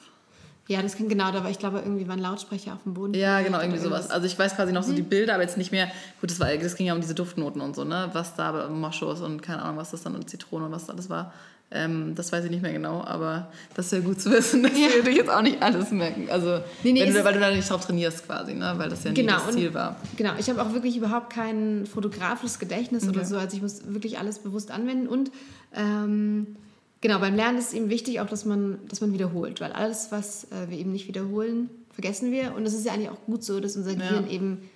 Ja, das kann genau, aber ich glaube, irgendwie waren Lautsprecher auf dem Boden. Ja, genau, irgendwie sowas. Also ich weiß quasi noch so die Bilder, aber jetzt nicht mehr. Gut, das, war, das ging ja um diese Duftnoten und so, ne? Was da Moschus und keine Ahnung, was das dann und Zitrone und was alles war. Ähm, das weiß ich nicht mehr genau, aber das ist ja gut zu wissen, *laughs* dass ja. wir jetzt auch nicht alles merken. Also, nee, nee, du, weil du da nicht drauf trainierst quasi, ne? weil das ja genau, nie das Ziel war. Genau, ich habe auch wirklich überhaupt kein fotografisches Gedächtnis okay. oder so. Also ich muss wirklich alles bewusst anwenden und ähm, Genau, beim Lernen ist es eben wichtig auch, dass man, dass man wiederholt, weil alles, was äh, wir eben nicht wiederholen, vergessen wir. Und es ist ja eigentlich auch gut so, dass unser Gehirn ja. eben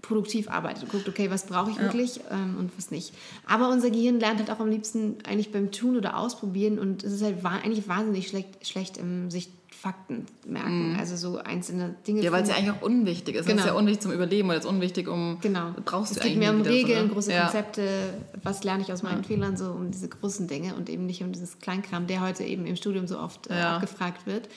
produktiv arbeitet und guckt, okay, was brauche ich ja. wirklich ähm, und was nicht. Aber unser Gehirn lernt halt auch am liebsten eigentlich beim Tun oder Ausprobieren und es ist halt eigentlich wahnsinnig schlecht, schlecht im sich Fakten merken, mhm. also so einzelne Dinge. Ja, weil es ja eigentlich auch unwichtig ist. Genau. Es ist ja unwichtig zum Überleben oder es ist unwichtig, um genau. brauchst es geht mehr um Regeln, so, große ja. Konzepte, was lerne ich aus meinen ja. Fehlern, so um diese großen Dinge und eben nicht um dieses Kleinkram, der heute eben im Studium so oft äh, abgefragt wird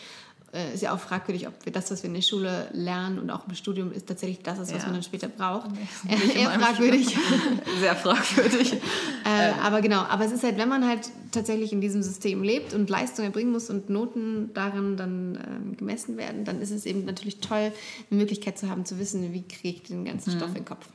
äh, ist ja auch fragwürdig, ob wir das, was wir in der Schule lernen und auch im Studium ist tatsächlich das ist, was ja. man dann später braucht. *laughs* Nee, eher fragwürdig. *laughs* Sehr fragwürdig. *laughs* äh, aber genau, aber es ist halt, wenn man halt tatsächlich in diesem System lebt und Leistung erbringen muss und Noten darin dann ähm, gemessen werden, dann ist es eben natürlich toll, eine Möglichkeit zu haben, zu wissen, wie kriege ich den ganzen mhm. Stoff in den Kopf.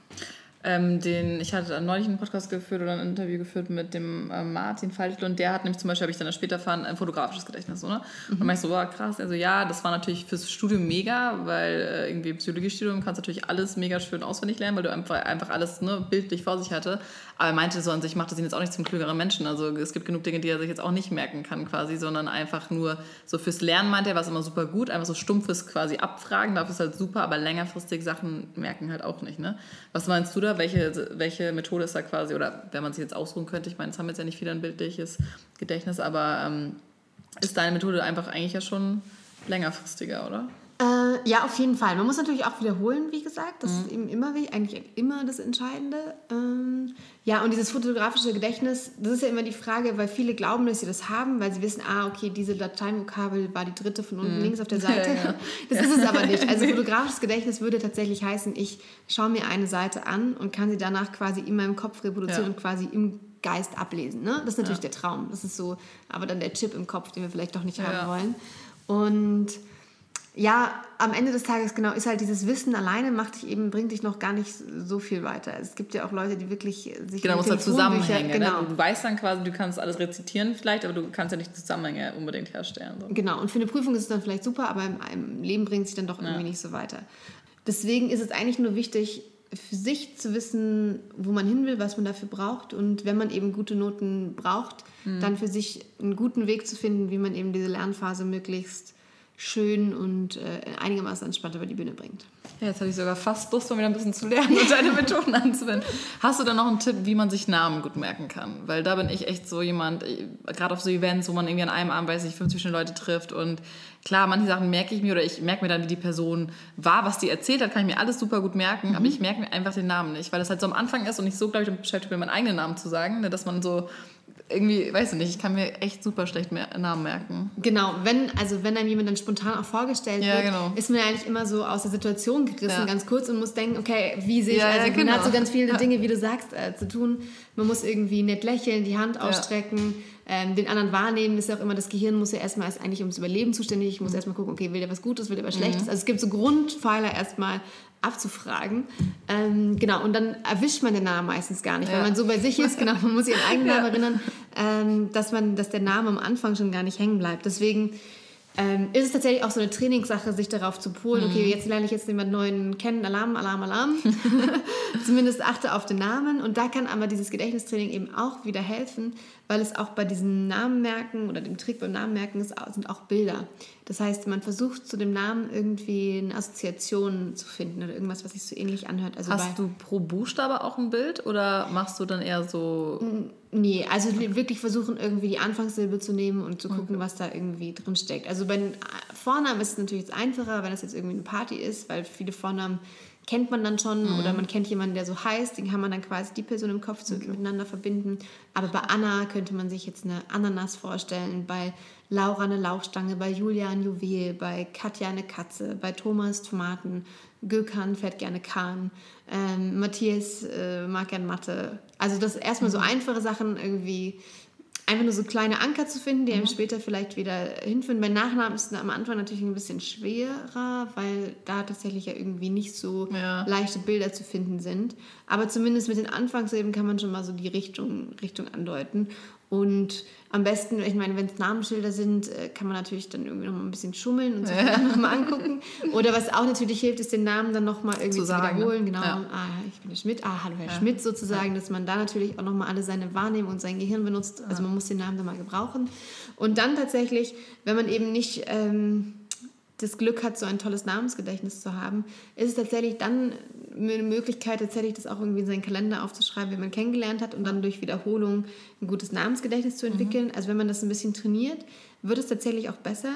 Ähm, den, ich hatte neulich einen Podcast geführt oder ein Interview geführt mit dem äh, Martin Faltl und der hat nämlich zum Beispiel, habe ich dann später erfahren, ein fotografisches Gedächtnis. So, ne? Mhm. Und ich so, wow, krass. Also ja, das war natürlich fürs Studium mega, weil äh, irgendwie Psychologiestudium kannst du natürlich alles mega schön auswendig lernen, weil du einfach, einfach alles ne, bildlich vor sich hatte. Aber er meinte so an sich, macht das ihn jetzt auch nicht zum klügeren Menschen. Also es gibt genug Dinge, die er sich jetzt auch nicht merken kann quasi, sondern einfach nur so fürs Lernen meinte er, was immer super gut, einfach so stumpfes quasi abfragen, dafür ist halt super, aber längerfristig Sachen merken halt auch nicht. Ne? Was meinst du da? Welche, welche Methode ist da quasi, oder wenn man sich jetzt ausruhen könnte, ich meine, es haben jetzt ja nicht viele ein bildliches Gedächtnis, aber ähm, ist deine Methode einfach eigentlich ja schon längerfristiger, oder? Äh, ja, auf jeden Fall. Man muss natürlich auch wiederholen, wie gesagt. Das mhm. ist eben immer, eigentlich immer das Entscheidende. Ähm, ja, und dieses fotografische Gedächtnis, das ist ja immer die Frage, weil viele glauben, dass sie das haben, weil sie wissen, ah, okay, diese Dateienvokabel war die dritte von unten mhm. links auf der *laughs* Seite. Ja, ja. Das ist es aber nicht. Also fotografisches Gedächtnis würde tatsächlich heißen, ich schaue mir eine Seite an und kann sie danach quasi in meinem Kopf reproduzieren ja. und quasi im Geist ablesen. Ne? Das ist natürlich der Traum. Das ist so, aber dann der Chip im Kopf, den wir vielleicht doch nicht haben wollen. Und ja, am Ende des Tages genau ist halt dieses Wissen alleine macht dich eben bringt dich noch gar nicht so viel weiter. Es gibt ja auch Leute, die wirklich sich genau muss halt zusammenhängen. Ne? Genau. Ne? Du weißt dann quasi, du kannst alles rezitieren vielleicht, aber du kannst ja nicht Zusammenhänge unbedingt herstellen. So. Genau. Und für eine Prüfung ist es dann vielleicht super, aber im, im Leben bringt es sich dann doch irgendwie ja. nicht so weiter. Deswegen ist es eigentlich nur wichtig, für sich zu wissen, wo man hin will, was man dafür braucht und wenn man eben gute Noten braucht, mhm. dann für sich einen guten Weg zu finden, wie man eben diese Lernphase möglichst schön und äh, einigermaßen entspannt über die Bühne bringt. Ja, jetzt habe ich sogar fast Lust, mal wieder ein bisschen zu lernen und deine Methoden anzuwenden. Hast du da noch einen Tipp, wie man sich Namen gut merken kann? Weil da bin ich echt so jemand, äh, gerade auf so Events, wo man irgendwie an einem Abend, weiß ich, 50 Leute trifft und klar, manche Sachen merke ich mir oder ich merke mir dann, wie die Person war, was die erzählt hat, kann ich mir alles super gut merken, mhm. aber ich merke mir einfach den Namen nicht, weil das halt so am Anfang ist und ich so, glaube ich, beschäftigt bin, meinen eigenen Namen zu sagen, ne, dass man so irgendwie, weiß ich nicht, ich kann mir echt super schlecht Namen merken. Genau, wenn, also wenn einem jemand dann spontan auch vorgestellt ja, wird, genau. ist man ja eigentlich immer so aus der Situation gerissen, ja. ganz kurz und muss denken, okay, wie sehe ich, ja, also man genau. hat so ganz viele Dinge, wie du sagst, äh, zu tun. Man muss irgendwie nett lächeln, die Hand ausstrecken, ähm, den anderen wahrnehmen, ist ja auch immer, das Gehirn muss ja erstmal, ist eigentlich ums Überleben zuständig, ich muss mhm. erstmal gucken, okay, will der was Gutes, will der was Schlechtes. Mhm. Also es gibt so Grundpfeiler erstmal, abzufragen. Ähm, genau, und dann erwischt man den Namen meistens gar nicht, ja. weil man so bei sich ist, genau, man muss sich an *laughs* eigenen Namen ja. erinnern, ähm, dass, man, dass der Name am Anfang schon gar nicht hängen bleibt. Deswegen ähm, ist es tatsächlich auch so eine Trainingssache, sich darauf zu polen, okay, mhm. jetzt lerne ich jetzt jemand neuen kennen, Alarm, Alarm, Alarm. *laughs* *laughs* Zumindest achte auf den Namen. Und da kann aber dieses Gedächtnistraining eben auch wieder helfen, weil es auch bei diesem Namenmerken oder dem Trick beim Namenmerken ist, sind auch Bilder. Das heißt, man versucht zu dem Namen irgendwie eine Assoziation zu finden oder irgendwas, was sich so ähnlich anhört. Also Hast du pro Buchstabe auch ein Bild oder machst du dann eher so... Nee, also wirklich versuchen irgendwie die Anfangssilbe zu nehmen und zu gucken, okay. was da irgendwie drin steckt. Also bei Vornamen ist es natürlich einfacher, wenn das jetzt irgendwie eine Party ist, weil viele Vornamen kennt man dann schon mhm. oder man kennt jemanden, der so heißt, den kann man dann quasi die Person im Kopf okay. miteinander verbinden. Aber bei Anna könnte man sich jetzt eine Ananas vorstellen, bei Laura eine Lauchstange, bei Julia ein Juwel, bei Katja eine Katze, bei Thomas Tomaten, Gökhan fährt gerne Kahn, ähm, Matthias äh, mag gerne Mathe. Also das erstmal mhm. so einfache Sachen irgendwie einfach nur so kleine Anker zu finden, die einem später vielleicht wieder hinführen. Bei Nachnamen ist es am Anfang natürlich ein bisschen schwerer, weil da tatsächlich ja irgendwie nicht so Ja. leichte Bilder zu finden sind. Aber zumindest mit den Anfangsilben kann man schon mal so die Richtung, Richtung andeuten. Und am besten, ich meine, wenn es Namensschilder sind, äh, kann man natürlich dann irgendwie noch mal ein bisschen schummeln und sich *laughs* ja. nochmal angucken. Oder was auch natürlich hilft, ist den Namen dann nochmal irgendwie Zu zu, sagen, ne? wiederholen. Genau, Ja. ah, ich bin der Schmidt, ah, hallo Herr Schmidt sozusagen, dass man da natürlich auch nochmal alle seine Wahrnehmung und sein Gehirn benutzt. Also man muss den Namen dann mal gebrauchen. Und dann tatsächlich, wenn man eben nicht ähm, das Glück hat, so ein tolles Namensgedächtnis zu haben, ist es tatsächlich dann eine Möglichkeit, tatsächlich das auch irgendwie in seinen Kalender aufzuschreiben, wie man kennengelernt hat und dann durch Wiederholung ein gutes Namensgedächtnis zu entwickeln. Also wenn man das ein bisschen trainiert, wird es tatsächlich auch besser.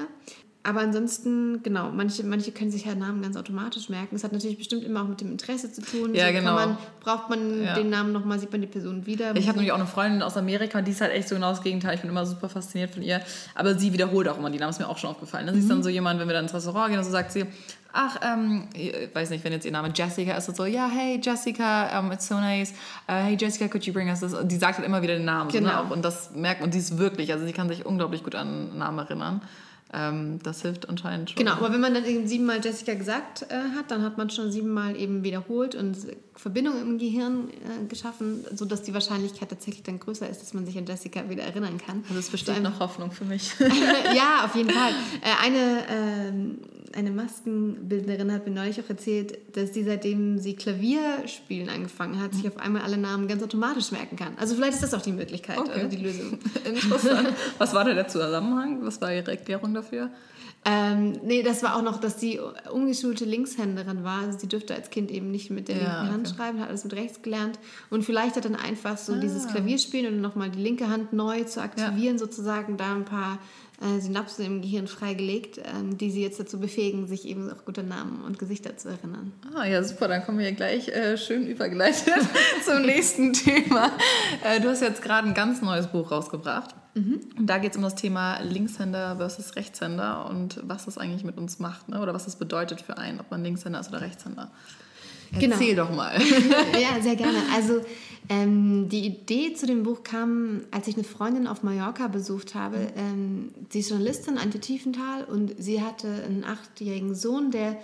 Aber ansonsten, genau, manche, manche können sich ja Namen ganz automatisch merken. Das hat natürlich bestimmt immer auch mit dem Interesse zu tun. Ja, So genau. Man, braucht man Ja. den Namen nochmal, sieht man die Person wieder. Ich habe nämlich auch eine Freundin aus Amerika, die ist halt echt so genau das Gegenteil. Ich bin immer super fasziniert von ihr. Aber sie wiederholt auch immer die Namen, ist mir auch schon aufgefallen. ne? Sie ist dann so jemand, wenn wir dann ins Restaurant gehen und so sagt sie, ach, ähm, ich weiß nicht, wenn jetzt ihr Name Jessica ist, und so, ja, hey Jessica, um, it's so nice. Uh, hey Jessica, could you bring us this? Und die sagt halt immer wieder den Namen. So, ne? Genau. und das merkt man, die ist wirklich, also sie kann sich unglaublich gut an Namen erinnern. Ähm, das hilft anscheinend schon. Genau, aber wenn man dann eben siebenmal Jessica gesagt äh, hat, dann hat man schon siebenmal eben wiederholt und Verbindungen im Gehirn äh, geschaffen, sodass die Wahrscheinlichkeit tatsächlich dann größer ist, dass man sich an Jessica wieder erinnern kann. Also es besteht noch Hoffnung für mich. *laughs* ja, auf jeden Fall. Äh, eine, ähm, eine Maskenbildnerin hat mir neulich auch erzählt, dass sie seitdem sie Klavierspielen angefangen hat, sich auf einmal alle Namen ganz automatisch merken kann. Also vielleicht ist das auch die Möglichkeit, Okay. äh, die Lösung. *laughs* Interessant. Was war da der Zusammenhang? Was war Ihre Erklärung dafür? Ähm, nee, das war auch noch, dass sie umgeschulte Linkshänderin war. Also sie dürfte als Kind eben nicht mit der Ja, linken Hand okay. schreiben, hat alles mit rechts gelernt. Und vielleicht hat dann einfach so dieses Klavierspielen und nochmal die linke Hand neu zu aktivieren, sozusagen da ein paar äh, Synapsen im Gehirn freigelegt, ähm, die sie jetzt dazu befähigen, sich eben auch gute Namen und Gesichter zu erinnern. Ah, ja, super, dann kommen wir hier gleich äh, schön übergeleitet *laughs* zum nächsten Thema. Äh, du hast jetzt gerade ein ganz neues Buch rausgebracht. Und da geht es um das Thema Linkshänder versus Rechtshänder und was das eigentlich mit uns macht, ne? oder was das bedeutet für einen, ob man Linkshänder ist oder Rechtshänder. Genau. Erzähl doch mal. ja, sehr gerne. Also ähm, die Idee zu dem Buch kam, als ich eine Freundin auf Mallorca besucht habe. Ähm, sie ist Journalistin, Antje Tiefenthal, und sie hatte einen achtjährigen Sohn, der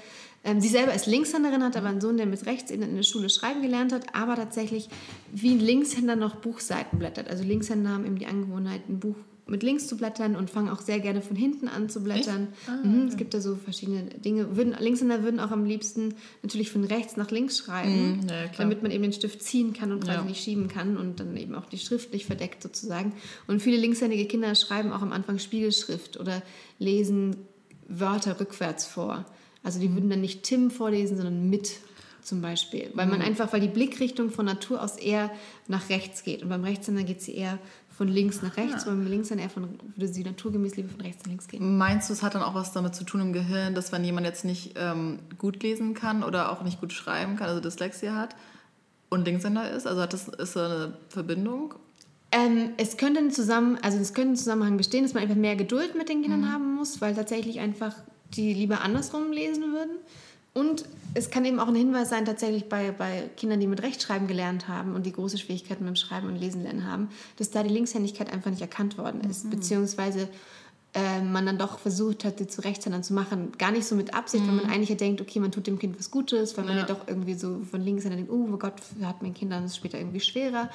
ähm, sie selber ist Linkshänderin, hat aber einen Sohn, der mit rechts in, in der Schule schreiben gelernt hat, aber tatsächlich wie ein Linkshänder noch Buchseiten blättert. Also Linkshänder haben eben die Angewohnheit, ein Buch mit links zu blättern und fangen auch sehr gerne von hinten an zu blättern. Mhm, Es gibt da so verschiedene Dinge. Würden, Linkshänder würden auch am liebsten natürlich von rechts nach links schreiben, Mhm, ja, damit man eben den Stift ziehen kann und quasi Ja. nicht schieben kann und dann eben auch die Schrift nicht verdeckt sozusagen. Und viele linkshändige Kinder schreiben auch am Anfang Spiegelschrift oder lesen Wörter rückwärts vor. Also die würden dann nicht Tim vorlesen, sondern mit zum Beispiel. Weil man einfach, weil die Blickrichtung von Natur aus eher nach rechts geht. Und beim Rechtshänder geht sie eher von links nach rechts, beim Linkshänder eher von, würde sie naturgemäß lieber von rechts nach links gehen. Meinst du, es hat dann auch was damit zu tun im Gehirn, dass wenn jemand jetzt nicht ähm, gut lesen kann oder auch nicht gut schreiben kann, also Dyslexie hat und Linkshänder ist, also hat das ist da eine Verbindung? Ähm, es könnte ein Zusammen, also es könnte ein Zusammenhang bestehen, dass man einfach mehr Geduld mit den Kindern haben muss, weil tatsächlich einfach die lieber andersrum lesen würden. Und es kann eben auch ein Hinweis sein, tatsächlich bei, bei Kindern, die mit Rechtschreiben gelernt haben und die große Schwierigkeiten beim Schreiben und Lesen lernen haben, dass da die Linkshändigkeit einfach nicht erkannt worden ist. Beziehungsweise äh, man dann doch versucht hat, die zu Rechtshändern zu machen. Gar nicht so mit Absicht, weil man eigentlich ja denkt, okay, man tut dem Kind was Gutes, weil man ja, Ja. doch irgendwie so von Linkshändern denkt, oh Gott, hat mein Kind dann später irgendwie schwerer.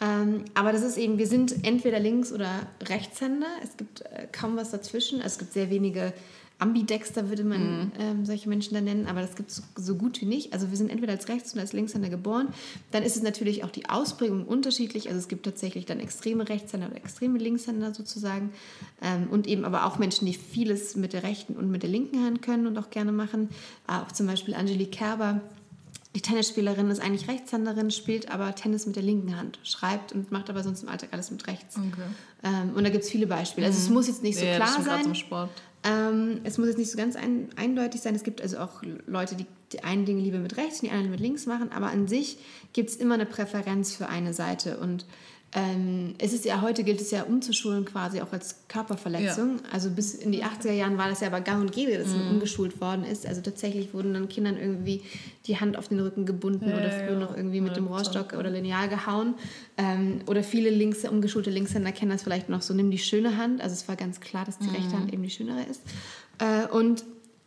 Ähm, aber das ist eben, wir sind entweder Links- oder Rechtshänder. Es gibt äh, kaum was dazwischen. Es gibt sehr wenige Ambidexter, würde man ähm, solche Menschen dann nennen, aber das gibt es so, gut wie nicht. Also wir sind entweder als Rechts- oder als Linkshänder geboren. Dann ist es natürlich auch die Ausprägung unterschiedlich. Also es gibt tatsächlich dann extreme Rechtshänder oder extreme Linkshänder sozusagen. Ähm, und eben aber auch Menschen, die vieles mit der rechten und mit der linken Hand können und auch gerne machen. Auch zum Beispiel Angelique Kerber, die Tennisspielerin ist eigentlich Rechtshänderin, spielt aber Tennis mit der linken Hand, schreibt und macht aber sonst im Alltag alles mit rechts. Ähm, und da gibt es viele Beispiele. Also es muss jetzt nicht so Ja, das klar grad sein. zum Sport. Ähm, es muss jetzt nicht so ganz ein, eindeutig sein. Es gibt also auch Leute, die die einen Dinge lieber mit rechts und die anderen mit links machen. Aber an sich gibt es immer eine Präferenz für eine Seite. Und ähm, es ist ja heute gilt es ja umzuschulen quasi auch als Körperverletzung. Ja. Also bis in die 80er Jahren war das ja aber gang und gäbe, dass mhm. umgeschult worden ist. Also tatsächlich wurden dann Kindern irgendwie die Hand auf den Rücken gebunden ja, oder früher ja. noch irgendwie mit dem Rohrstock oder Lineal gehauen. Ähm, oder viele links, umgeschulte Linkshänder kennen das vielleicht noch so, nimm die schöne Hand. Also es war ganz klar, dass die mhm. rechte Hand eben die schönere ist. Äh, und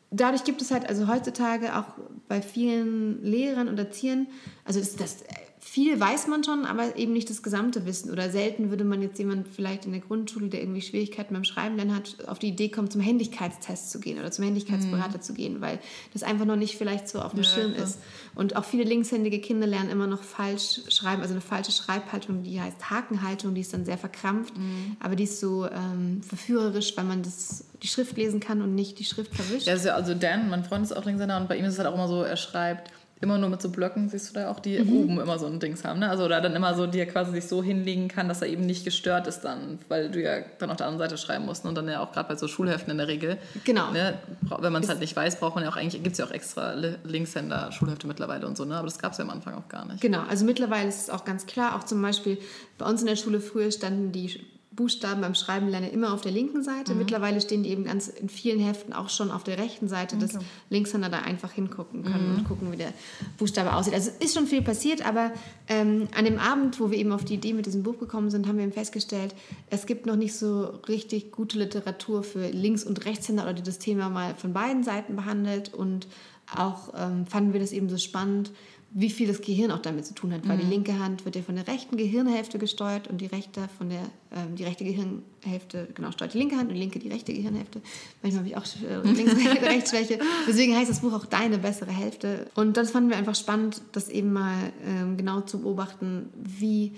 dadurch gibt es halt also heutzutage auch bei vielen Lehrern und Erziehern, also das, das viel weiß man schon, aber eben nicht das gesamte Wissen. Oder selten würde man jetzt jemand vielleicht in der Grundschule, der irgendwie Schwierigkeiten beim Schreiben lernen hat, auf die Idee kommen, zum Händigkeitstest zu gehen oder zum Händigkeitsberater mhm. zu gehen, weil das einfach noch nicht vielleicht so auf dem ja, Schirm klar. ist. Und auch viele linkshändige Kinder lernen immer noch falsch schreiben, also eine falsche Schreibhaltung, die heißt Hakenhaltung, die ist dann sehr verkrampft, mhm. aber die ist so ähm, verführerisch, weil man das, die Schrift lesen kann und nicht die Schrift verwischt. Ja, also Dan, mein Freund ist auch Linkshänder und bei ihm ist es halt auch immer so, er schreibt immer nur mit so Blöcken, siehst du da auch, die mhm. oben immer so ein Dings haben. Ne? Also da dann immer so, die er quasi sich so hinlegen kann, dass er eben nicht gestört ist dann, weil du ja dann auf der anderen Seite schreiben musst. Ne? Und dann ja auch gerade bei so Schulheften in der Regel. Genau. Ne? Wenn man es halt nicht weiß, braucht man ja auch eigentlich, gibt es ja auch extra Linkshänder-Schulhefte mittlerweile und so, ne? aber das gab es ja am Anfang auch gar nicht. Genau, also mittlerweile ist es auch ganz klar, auch zum Beispiel bei uns in der Schule früher standen die Buchstaben beim Schreiben lernen immer auf der linken Seite. Mhm. Mittlerweile stehen die eben ganz in vielen Heften auch schon auf der rechten Seite, dass okay. Linkshänder da einfach hingucken können mhm. und gucken, wie der Buchstabe aussieht. Also ist schon viel passiert, aber ähm, an dem Abend, wo wir eben auf die Idee mit diesem Buch gekommen sind, haben wir eben festgestellt, es gibt noch nicht so richtig gute Literatur für Links- und Rechtshänder oder die das Thema mal von beiden Seiten behandelt und auch ähm, fanden wir das eben so spannend, wie viel das Gehirn auch damit zu tun hat, weil mhm. die linke Hand wird ja von der rechten Gehirnhälfte gesteuert und die rechte von der ähm, die rechte Gehirnhälfte genau steuert die linke Hand und die linke die rechte Gehirnhälfte. Manchmal habe ich auch äh, *laughs* links Rechtsschwäche. Deswegen heißt das Buch auch deine bessere Hälfte. Und das fanden wir einfach spannend, das eben mal ähm, genau zu beobachten, wie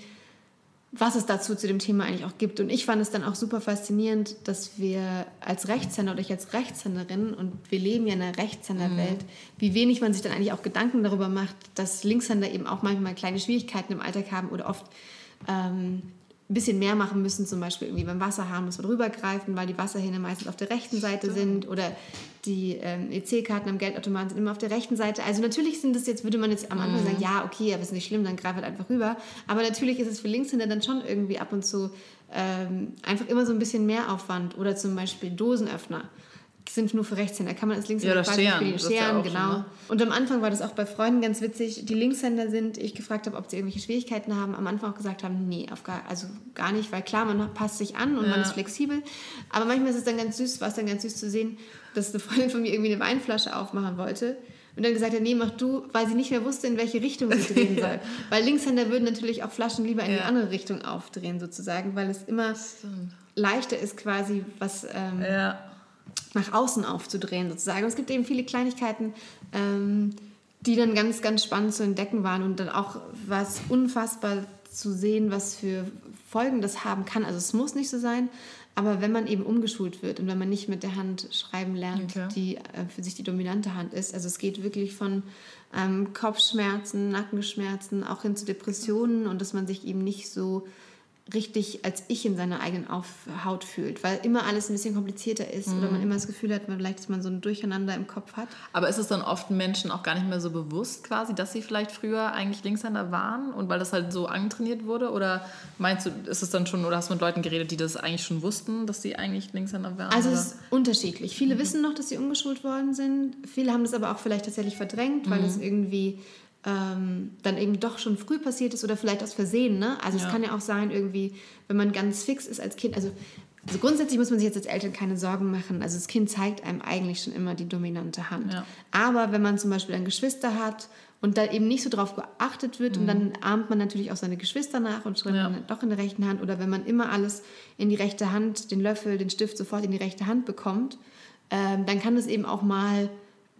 was es dazu zu dem Thema eigentlich auch gibt. Und ich fand es dann auch super faszinierend, dass wir als Rechtshänder oder ich als Rechtshänderin, und wir leben ja in einer Rechtshänderwelt, mhm. wie wenig man sich dann eigentlich auch Gedanken darüber macht, dass Linkshänder eben auch manchmal kleine Schwierigkeiten im Alltag haben oder oft ähm, ein bisschen mehr machen müssen, zum Beispiel irgendwie beim Wasserhahn muss man rübergreifen, weil die Wasserhähne meistens auf der rechten Seite sind oder die ähm, EC-Karten am Geldautomaten sind immer auf der rechten Seite. Also natürlich sind das jetzt, würde man jetzt am Anfang mhm. sagen, ja, okay, aber ist nicht schlimm, dann greif halt einfach rüber. Aber natürlich ist es für Linkshänder dann schon irgendwie ab und zu ähm, einfach immer so ein bisschen mehr Aufwand oder zum Beispiel Dosenöffner sind nur für Rechtshänder. Kann man als Linkshänder ja, quasi scheren, scheren ja genau. Schon, ne? Und am Anfang war das auch bei Freunden ganz witzig, die Linkshänder sind, ich gefragt habe, ob sie irgendwelche Schwierigkeiten haben, am Anfang auch gesagt haben, nee, auf gar, also gar nicht, weil klar, man passt sich an und ja. man ist flexibel. Aber manchmal ist es dann ganz süß, war es dann ganz süß zu sehen, dass eine Freundin von mir irgendwie eine Weinflasche aufmachen wollte und dann gesagt hat, nee, mach du, weil sie nicht mehr wusste, in welche Richtung sie drehen *laughs* soll. weil Linkshänder würden natürlich auch Flaschen lieber in ja. die andere Richtung aufdrehen, sozusagen, weil es immer leichter ist, quasi was ähm, ja nach außen aufzudrehen sozusagen. Und es gibt eben viele Kleinigkeiten, ähm, die dann ganz, ganz spannend zu entdecken waren und dann auch was unfassbar zu sehen, was für Folgen das haben kann. Also es muss nicht so sein, aber wenn man eben umgeschult wird und wenn man nicht mit der Hand schreiben lernt, okay. die äh, für sich die dominante Hand ist, also es geht wirklich von ähm, Kopfschmerzen, Nackenschmerzen, auch hin zu Depressionen und dass man sich eben nicht so richtig als ich in seiner eigenen Auf Haut fühlt, weil immer alles ein bisschen komplizierter ist mhm. oder man immer das Gefühl hat, vielleicht, dass man so ein Durcheinander im Kopf hat. Aber ist es dann oft Menschen auch gar nicht mehr so bewusst quasi, dass sie vielleicht früher eigentlich Linkshänder waren und weil das halt so angetrainiert wurde? Oder meinst du, ist es dann schon, oder hast du mit Leuten geredet, die das eigentlich schon wussten, dass sie eigentlich Linkshänder waren? Also oder? es ist unterschiedlich. Viele mhm. wissen noch, dass sie umgeschult worden sind. Viele haben das aber auch vielleicht tatsächlich verdrängt, weil mhm. das irgendwie ähm, dann eben doch schon früh passiert ist oder vielleicht aus Versehen. Ne? Also ja. es kann ja auch sein, irgendwie, wenn man ganz fix ist als Kind. Also, also grundsätzlich muss man sich jetzt als Eltern keine Sorgen machen. Also das Kind zeigt einem eigentlich schon immer die dominante Hand. Ja. Aber wenn man zum Beispiel dann Geschwister hat und da eben nicht so drauf geachtet wird mhm. und dann ahmt man natürlich auch seine Geschwister nach und schreibt ja. man doch in der rechten Hand oder wenn man immer alles in die rechte Hand, den Löffel, den Stift sofort in die rechte Hand bekommt, ähm, dann kann das eben auch mal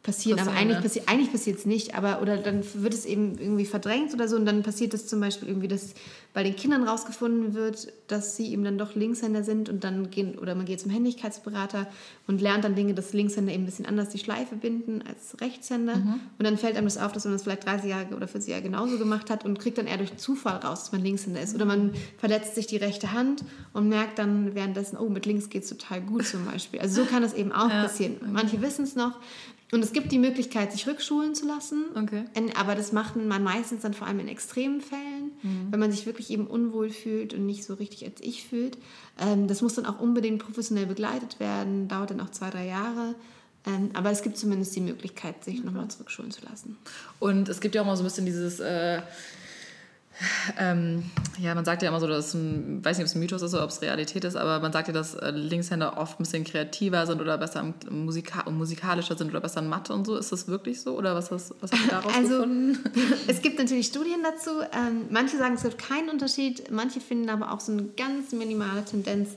passieren. Aber eigentlich, passi eigentlich passiert es nicht. Aber, oder dann wird es eben irgendwie verdrängt oder so. Und dann passiert es zum Beispiel irgendwie, dass bei den Kindern rausgefunden wird, dass sie eben dann doch Linkshänder sind und dann gehen, oder man geht zum Händigkeitsberater und lernt dann Dinge, dass Linkshänder eben ein bisschen anders die Schleife binden als Rechtshänder. Mhm. Und dann fällt einem das auf, dass man das vielleicht 30 Jahre oder 40 Jahre genauso gemacht hat und kriegt dann eher durch Zufall raus, dass man Linkshänder ist. Oder man verletzt sich die rechte Hand und merkt dann währenddessen, oh, mit links geht es total gut zum Beispiel. Also so kann das eben auch ja. passieren. Manche wissen es noch, und es gibt die Möglichkeit, sich rückschulen zu lassen. Okay. Aber das macht man meistens dann vor allem in extremen Fällen. mhm. wenn man sich wirklich eben unwohl fühlt und nicht so richtig als ich fühlt. Ähm, das muss dann auch unbedingt professionell begleitet werden, dauert dann auch zwei, drei Jahre. Ähm, aber es gibt zumindest die Möglichkeit, sich okay. nochmal zurückschulen zu lassen. Und es gibt ja auch mal so ein bisschen dieses... Äh ähm, ja, man sagt ja immer so, dass ein, weiß nicht, ob es ein Mythos ist oder ob es Realität ist, aber man sagt ja, dass äh, Linkshänder oft ein bisschen kreativer sind oder besser Musika musikalischer sind oder besser in Mathe und so. Ist das wirklich so oder was, hast, was hast du daraus also, gefunden? *laughs* es gibt natürlich Studien dazu. Ähm, manche sagen, es gibt keinen Unterschied, manche finden aber auch so eine ganz minimale Tendenz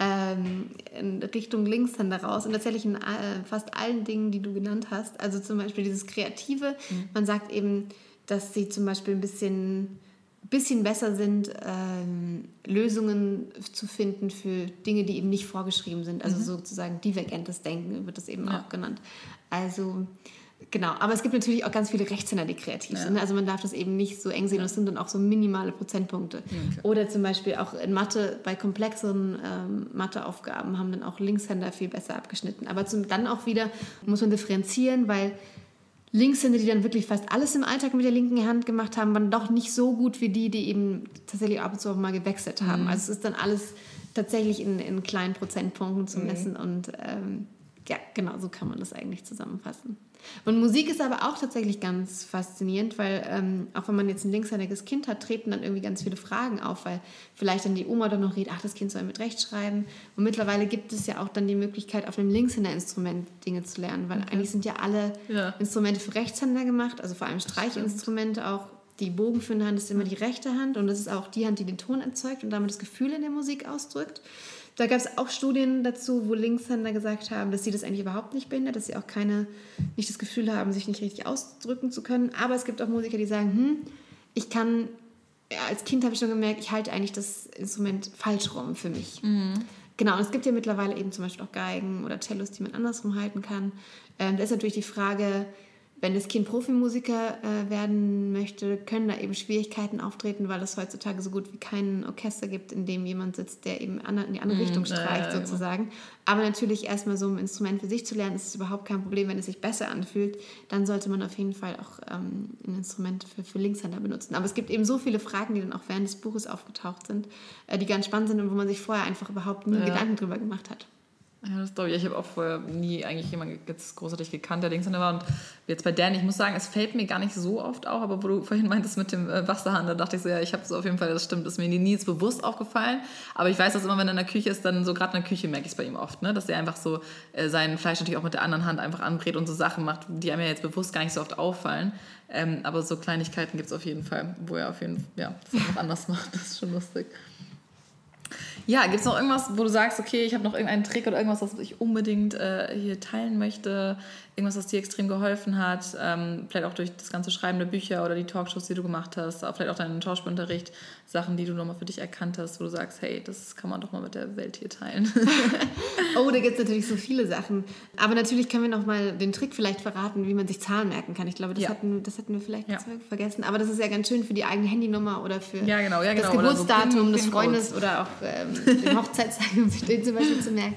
ähm, in Richtung Linkshänder raus und tatsächlich in äh, fast allen Dingen, die du genannt hast. Also zum Beispiel dieses Kreative. Mhm. Man sagt eben, dass sie zum Beispiel ein bisschen bisschen besser sind, ähm, Lösungen zu finden für Dinge, die eben nicht vorgeschrieben sind. Also mhm. sozusagen divergentes Denken wird das eben ja. auch genannt. Also genau, aber es gibt natürlich auch ganz viele Rechtshänder, die kreativ ja. sind. Also man darf das eben nicht so eng sehen, das sind dann auch so minimale Prozentpunkte. Okay. Oder zum Beispiel auch in Mathe, bei komplexeren ähm, Matheaufgaben haben dann auch Linkshänder viel besser abgeschnitten. Aber zum, dann auch wieder muss man differenzieren, weil Linkshänder, die dann wirklich fast alles im Alltag mit der linken Hand gemacht haben, waren doch nicht so gut wie die, die eben tatsächlich ab und zu auch mal gewechselt haben. Mhm. Also es ist dann alles tatsächlich in, in kleinen Prozentpunkten zu mhm. messen mhm. und ähm, ja, genau so kann man das eigentlich zusammenfassen. Und Musik ist aber auch tatsächlich ganz faszinierend, weil ähm, auch wenn man jetzt ein linkshändiges Kind hat, treten dann irgendwie ganz viele Fragen auf, weil vielleicht dann die Oma dann noch redet, ach, das Kind soll mit Rechtschreiben. Und mittlerweile gibt es ja auch dann die Möglichkeit, auf einem Linkshänder-Instrument Dinge zu lernen, weil okay. eigentlich sind ja alle ja. Instrumente für Rechtshänder gemacht, also vor allem Streichinstrumente auch. Die bogenführende Hand ist immer die rechte Hand und das ist auch die Hand, die den Ton erzeugt und damit das Gefühl in der Musik ausdrückt. Da gab es auch Studien dazu, wo Linkshänder gesagt haben, dass sie das eigentlich überhaupt nicht behindert, dass sie auch keine, nicht das Gefühl haben, sich nicht richtig ausdrücken zu können. Aber es gibt auch Musiker, die sagen, hm, ich kann, ja, als Kind habe ich schon gemerkt, ich halte eigentlich das Instrument falsch rum für mich. Mhm. Genau, und es gibt ja mittlerweile eben zum Beispiel auch Geigen oder Cellos, die man andersrum halten kann. Ähm, da ist natürlich die Frage, wenn das Kind Profimusiker äh, werden möchte, können da eben Schwierigkeiten auftreten, weil es heutzutage so gut wie kein Orchester gibt, in dem jemand sitzt, der eben in die andere mm, Richtung streicht, ja, sozusagen. Ja. Aber natürlich erstmal so ein Instrument für sich zu lernen, ist es überhaupt kein Problem, wenn es sich besser anfühlt. Dann sollte man auf jeden Fall auch ähm, ein Instrument für, für Linkshänder benutzen. Aber es gibt eben so viele Fragen, die dann auch während des Buches aufgetaucht sind, äh, die ganz spannend sind und wo man sich vorher einfach überhaupt nie ja. Gedanken drüber gemacht hat. Ja, das glaube ich. Ich habe auch vorher nie eigentlich jemanden großartig gekannt, der Linkshänder war. Und jetzt bei Dan, ich muss sagen, es fällt mir gar nicht so oft auf, aber wo du vorhin meintest mit dem äh, Wasserhahn, da dachte ich so, ja, ich habe so auf jeden Fall, das stimmt, ist mir nie jetzt bewusst aufgefallen. Aber ich weiß, dass immer, wenn er in der Küche ist, dann so gerade in der Küche merke ich es bei ihm oft, ne? dass er einfach so äh, sein Fleisch natürlich auch mit der anderen Hand einfach anbrät und so Sachen macht, die einem ja jetzt bewusst gar nicht so oft auffallen. Ähm, aber so Kleinigkeiten gibt es auf jeden Fall, wo er auf jeden Fall, ja, das auch anders *laughs* macht. Das ist schon lustig. Ja, gibt es noch irgendwas, wo du sagst, okay, ich habe noch irgendeinen Trick oder irgendwas, was ich unbedingt äh, hier teilen möchte? Irgendwas, was dir extrem geholfen hat? Ähm, vielleicht auch durch das ganze Schreiben der Bücher oder die Talkshows, die du gemacht hast, vielleicht auch deinen Schauspielunterricht, Sachen, die du nochmal für dich erkannt hast, wo du sagst, hey, das kann man doch mal mit der Welt hier teilen. *laughs* oh, da gibt es natürlich so viele Sachen. Aber natürlich können wir noch mal den Trick vielleicht verraten, wie man sich Zahlen merken kann. Ich glaube, das, ja. hatten, das hatten wir vielleicht ja. vergessen. Aber das ist ja ganz schön für die eigene Handynummer oder für ja, genau, ja, genau. das Geburtsdatum so des Freundes oder auch ähm, den Hochzeitstag, *laughs* um sich den zum Beispiel zu merken.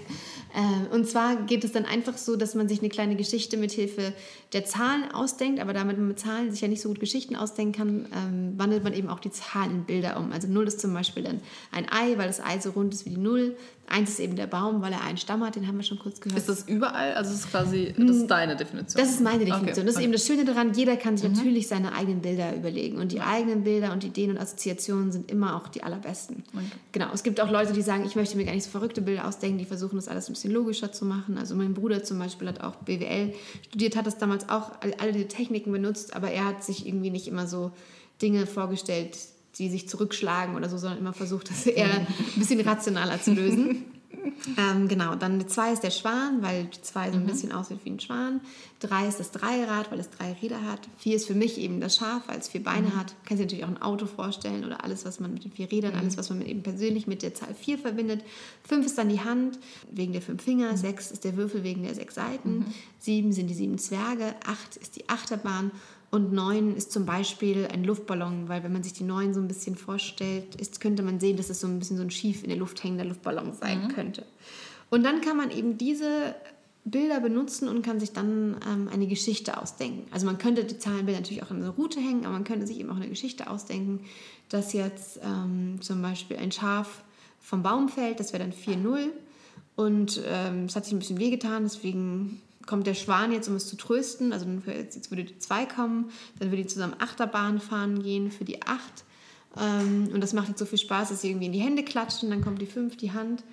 Äh, und zwar geht es dann einfach so, dass man sich eine kleine Geschichte mit Hilfe der Zahlen ausdenkt, aber damit man mit Zahlen sich ja nicht so gut Geschichten ausdenken kann, ähm, wandelt man eben auch die Zahlen in Bilder um. Also 0 ist zum Beispiel dann ein Ei, weil das Ei so rund ist wie die 0. Eins ist eben der Baum, weil er einen Stamm hat, den haben wir schon kurz gehört. Ist das überall? Also das ist quasi, das ist deine Definition? Das ist meine Definition. Okay. Das ist eben das Schöne daran, jeder kann sich mhm. natürlich seine eigenen Bilder überlegen. Und die eigenen Bilder und Ideen und Assoziationen sind immer auch die allerbesten. Okay. Genau, es gibt auch Leute, die sagen, ich möchte mir gar nicht so verrückte Bilder ausdenken, die versuchen das alles ein bisschen logischer zu machen. Also mein Bruder zum Beispiel hat auch BWL studiert, hat das damals auch alle die Techniken benutzt, aber er hat sich irgendwie nicht immer so Dinge vorgestellt, die sich zurückschlagen oder so, sondern immer versucht, das eher ein bisschen rationaler zu lösen. *laughs* ähm, genau, dann die 2 ist der Schwan, weil die 2 so ein mhm. bisschen aussieht wie ein Schwan. 3 ist das Dreirad, weil es drei Räder hat. 4 ist für mich eben das Schaf, weil es vier Beine mhm. hat. Kannst dir natürlich auch ein Auto vorstellen oder alles, was man mit den vier Rädern, mhm. alles, was man mit eben persönlich mit der Zahl 4 verbindet. 5 ist dann die Hand wegen der fünf Finger. 6 mhm. ist der Würfel wegen der sechs Seiten. 7 mhm. sind die sieben Zwerge. 8 ist die Achterbahn. Und neun ist zum Beispiel ein Luftballon, weil wenn man sich die neun so ein bisschen vorstellt, ist, könnte man sehen, dass es so ein bisschen so ein schief in der Luft hängender Luftballon sein mhm. könnte. Und dann kann man eben diese Bilder benutzen und kann sich dann ähm, eine Geschichte ausdenken. Also man könnte die Zahlenbilder natürlich auch in eine Route hängen, aber man könnte sich eben auch eine Geschichte ausdenken, dass jetzt ähm, zum Beispiel ein Schaf vom Baum fällt, das wäre dann 4-0 und ähm, es hat sich ein bisschen wehgetan, deswegen kommt der Schwan jetzt, um es zu trösten. Also jetzt würde die 2 kommen, dann würde die zusammen Achterbahn fahren gehen für die 8. Ähm, und das macht jetzt so viel Spaß, dass sie irgendwie in die Hände klatschen, dann kommt die 5, die Hand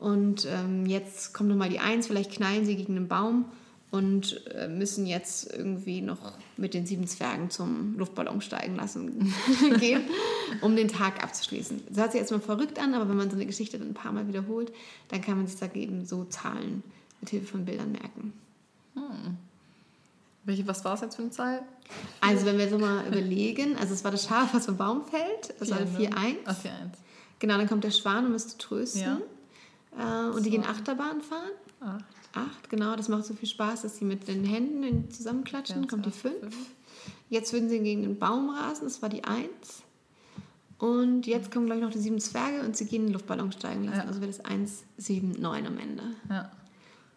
und ähm, jetzt kommt nochmal die Eins, vielleicht knallen sie gegen einen Baum und äh, müssen jetzt irgendwie noch mit den sieben Zwergen zum Luftballon steigen lassen *laughs* gehen, um den Tag abzuschließen. Das hört sich jetzt mal verrückt an, aber wenn man so eine Geschichte dann ein paar Mal wiederholt, dann kann man sich da eben so Zahlen mit Hilfe von Bildern merken. Hm. Welche, was war es jetzt für eine Zahl? Also wenn wir so mal überlegen, also es war das Schaf, was vom Baum fällt, das war 4-1. Ah, 4-1. Genau, dann kommt der Schwan, es zu trösten. Ja. Äh, und die gehen Achterbahn fahren. Acht. Acht, genau. Das macht so viel Spaß, dass sie mit den Händen zusammenklatschen. Kommt die fünf. fünf. Jetzt würden sie gegen den Baum rasen. Das war die eins. Und jetzt kommen, glaube ich, noch die sieben Zwerge und sie gehen in den Luftballon steigen lassen. Ja. Also wird es eins, sieben, neun am Ende. Ja.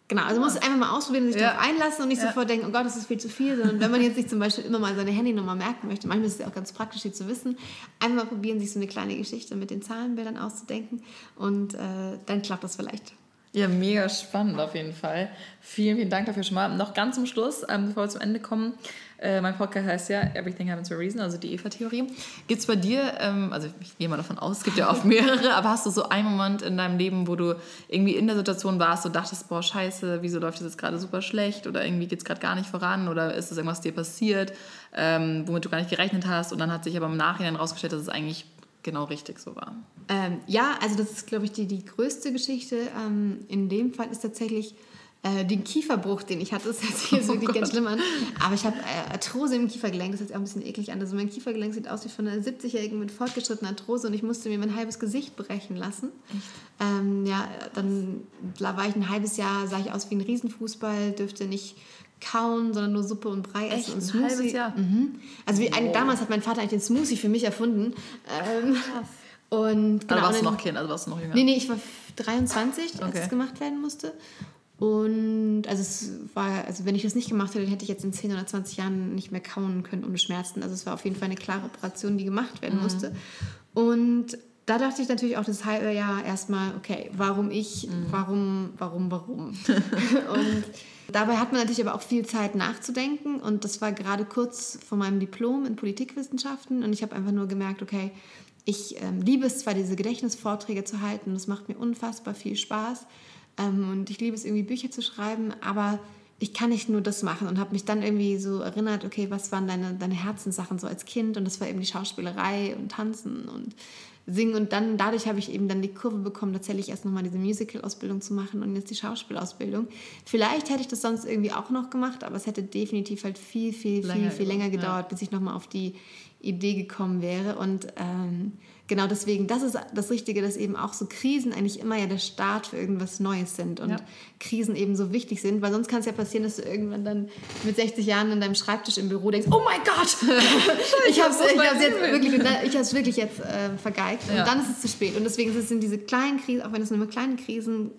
Genau, also man muss einfach mal ausprobieren und sich ja. darauf einlassen und nicht ja. sofort denken, oh Gott, das ist viel zu viel, sondern wenn man jetzt sich zum Beispiel immer mal seine Handynummer merken möchte, manchmal ist es ja auch ganz praktisch, die zu wissen, einfach mal probieren, sich so eine kleine Geschichte mit den Zahlenbildern auszudenken und äh, dann klappt das vielleicht. Ja, mega spannend auf jeden Fall. Vielen, vielen Dank dafür schon mal. Noch ganz zum Schluss, ähm, bevor wir zum Ende kommen. Äh, mein Podcast heißt ja Everything Happens for a Reason, also die Eva-Theorie. Gibt es bei dir, ähm, also ich gehe mal davon aus, es gibt ja oft *laughs* mehrere, aber hast du so einen Moment in deinem Leben, wo du irgendwie in der Situation warst und dachtest, boah, scheiße, wieso läuft das jetzt gerade super schlecht oder irgendwie geht es gerade gar nicht voran oder ist das irgendwas dir passiert, ähm, womit du gar nicht gerechnet hast und dann hat sich aber im Nachhinein rausgestellt, dass es eigentlich genau richtig so war. Ähm, ja, also das ist, glaube ich, die, die größte Geschichte. Ähm, in dem Fall ist tatsächlich äh, den Kieferbruch, den ich hatte. Das hört sich jetzt oh wirklich Gott. ganz schlimm an. Aber ich habe äh, Arthrose im Kiefergelenk. Das hört sich auch ein bisschen eklig an. Also mein Kiefergelenk sieht aus wie von einer 70-Jährigen mit fortgeschrittener Arthrose und ich musste mir mein halbes Gesicht brechen lassen. Ähm, ja, dann war ich ein halbes Jahr, sah ich aus wie ein Riesenfußball, dürfte nicht kauen, sondern nur Suppe und Brei Echt? essen und Smoothie. Ein halbes Jahr? Mhm. Also wie, ein, damals hat mein Vater eigentlich den Smoothie für mich erfunden. Ähm, Krass. Und genau, warst du noch Kind, also warst du noch jünger? Nee, nee, ich war 23, als okay. es gemacht werden musste. Und also es war, also wenn ich das nicht gemacht hätte, hätte ich jetzt in 10 oder 20 Jahren nicht mehr kauen können ohne Schmerzen. Also es war auf jeden Fall eine klare Operation, die gemacht werden mhm. musste. Und da dachte ich natürlich auch das halbe Jahr erstmal, okay, warum ich, mhm. warum, warum, warum? *laughs* und dabei hat man natürlich aber auch viel Zeit nachzudenken und das war gerade kurz vor meinem Diplom in Politikwissenschaften und ich habe einfach nur gemerkt, okay, ich ähm, liebe es zwar, diese Gedächtnisvorträge zu halten, das macht mir unfassbar viel Spaß ähm, und ich liebe es irgendwie Bücher zu schreiben, aber ich kann nicht nur das machen und habe mich dann irgendwie so erinnert, okay, was waren deine, deine Herzenssachen so als Kind und das war eben die Schauspielerei und Tanzen und singen und dann dadurch habe ich eben dann die Kurve bekommen, tatsächlich erst nochmal diese Musical-Ausbildung zu machen und jetzt die Schauspielausbildung. Vielleicht hätte ich das sonst irgendwie auch noch gemacht, aber es hätte definitiv halt viel, viel, länger viel, viel länger gedauert, ja. bis ich nochmal auf die Idee gekommen wäre und ähm, genau deswegen, das ist das Richtige, dass eben auch so Krisen eigentlich immer ja der Start für irgendwas Neues sind und ja. Krisen eben so wichtig sind, weil sonst kann es ja passieren, dass du irgendwann dann mit 60 Jahren an deinem Schreibtisch im Büro denkst, oh mein Gott, ich habe es jetzt wirklich, ich hab's wirklich jetzt äh, vergeigt ja. und dann ist es zu spät und deswegen sind diese kleinen Krisen, auch wenn es nur kleine Krisen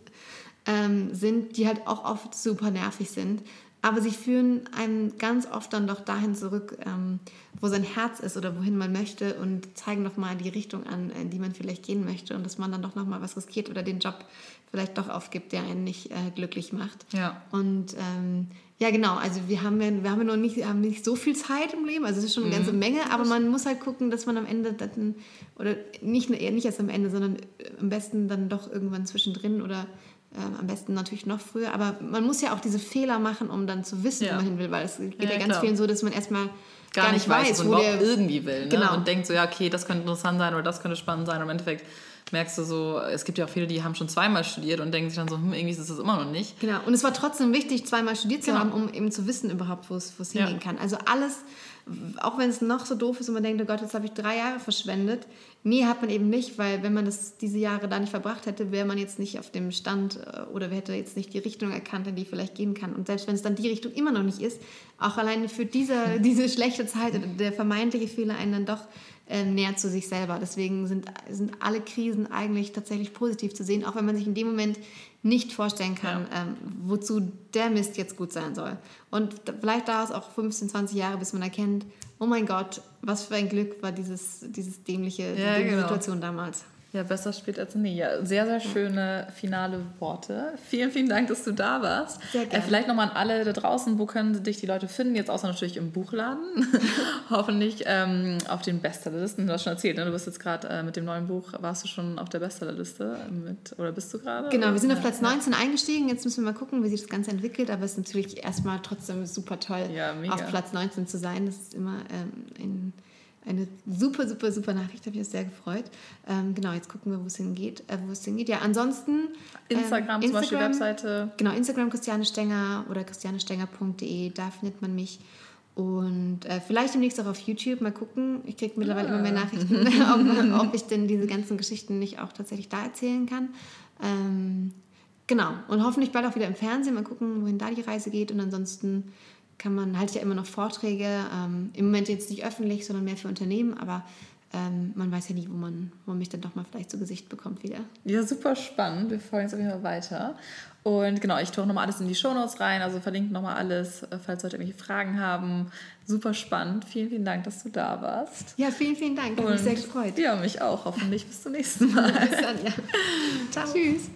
ähm, sind, die halt auch oft super nervig sind, aber sie führen einem ganz oft dann doch dahin zurück, ähm, wo sein Herz ist oder wohin man möchte und zeigen nochmal die Richtung an, in die man vielleicht gehen möchte und dass man dann doch nochmal was riskiert oder den Job vielleicht doch aufgibt, der einen nicht äh, glücklich macht. Ja. Und ähm, ja, genau. Also wir haben ja, wir haben ja noch nicht, haben nicht so viel Zeit im Leben. Also es ist schon eine mhm. ganze Menge, aber man muss halt gucken, dass man am Ende dann, oder nicht, eher nicht erst am Ende, sondern äh, am besten dann doch irgendwann zwischendrin oder ähm, am besten natürlich noch früher, aber man muss ja auch diese Fehler machen, um dann zu wissen, ja. wo man hin will, weil es geht ja, ja ganz klar. vielen so, dass man erstmal gar, gar nicht weiß, weiß wo man irgendwie will. Ne? Genau. Und denkt so, ja, okay, das könnte interessant sein oder das könnte spannend sein. Und im Endeffekt merkst du so, es gibt ja auch viele, die haben schon zweimal studiert und denken sich dann so, hm, irgendwie ist es das immer noch nicht. Genau, und es war trotzdem wichtig, zweimal studiert zu genau. haben, um eben zu wissen überhaupt, wo es hingehen kann. Also alles, auch wenn es noch so doof ist und man denkt, oh Gott, jetzt habe ich drei Jahre verschwendet. Nee, hat man eben nicht, weil wenn man das diese Jahre da nicht verbracht hätte, wäre man jetzt nicht auf dem Stand äh, oder hätte jetzt nicht die Richtung erkannt, in die vielleicht gehen kann. Und selbst wenn es dann die Richtung immer noch nicht ist, auch alleine für diese, *laughs* diese schlechte Zeit oder der vermeintliche Fehler einen dann doch äh, näher zu sich selber. Deswegen sind, sind alle Krisen eigentlich tatsächlich positiv zu sehen, auch wenn man sich in dem Moment nicht vorstellen kann, ja. ähm, wozu der Mist jetzt gut sein soll. Und vielleicht dauert es auch 15, 20 Jahre, bis man erkennt, oh mein Gott, was für ein Glück war dieses, dieses dämliche, ja, genau. Situation damals. Ja, besser spät als nie. Ja, sehr, sehr schöne finale Worte. Vielen, vielen Dank, dass du da warst. Sehr gerne. Äh, vielleicht nochmal an alle da draußen, wo können dich die Leute finden? Jetzt außer natürlich im Buchladen. *laughs* Hoffentlich ähm, auf den Bestsellerlisten. Du hast schon erzählt, ne? du bist jetzt gerade äh, mit dem neuen Buch, warst du schon auf der Bestsellerliste mit, oder bist du gerade? Genau, wir sind auf Platz 19 eingestiegen. Jetzt müssen wir mal gucken, wie sich das Ganze entwickelt. Aber es ist natürlich erstmal trotzdem super toll, ja, auf Platz 19 zu sein. Das ist immer ähm, ein eine super, super, super Nachricht, habe ich mich sehr gefreut. Ähm, genau, jetzt gucken wir, wo es hingeht. Äh, wo es hingeht. Ja, ansonsten. Instagram, ähm, Instagram zum Beispiel Webseite. Genau, Instagram Christiane Stenger oder christianestenger.de, da findet man mich. Und äh, vielleicht demnächst auch auf YouTube mal gucken. Ich kriege mittlerweile ah. immer mehr ah. Nachrichten, *laughs* ob, ob, ich denn diese ganzen Geschichten nicht auch tatsächlich da erzählen kann. Ähm, genau. Und hoffentlich bald auch wieder im Fernsehen. Mal gucken, wohin da die Reise geht. Und ansonsten kann man, halte ich ja immer noch Vorträge, ähm, im Moment jetzt nicht öffentlich, sondern mehr für Unternehmen, aber ähm, man weiß ja nie, wo man, wo man mich dann doch mal vielleicht zu Gesicht bekommt wieder. Ja, super spannend. Wir folgen jetzt auf jeden Fall weiter. Und genau, ich tue nochmal alles in die Shownotes rein, also verlinke nochmal alles, äh, falls Leute irgendwelche Fragen haben. Super spannend. Vielen, vielen Dank, dass du da warst. Ja, vielen, vielen Dank. Hat mich sehr gefreut. Ja, mich auch. Hoffentlich bis zum nächsten Mal. *laughs* bis dann, ja. Ciao. *laughs* Tschüss.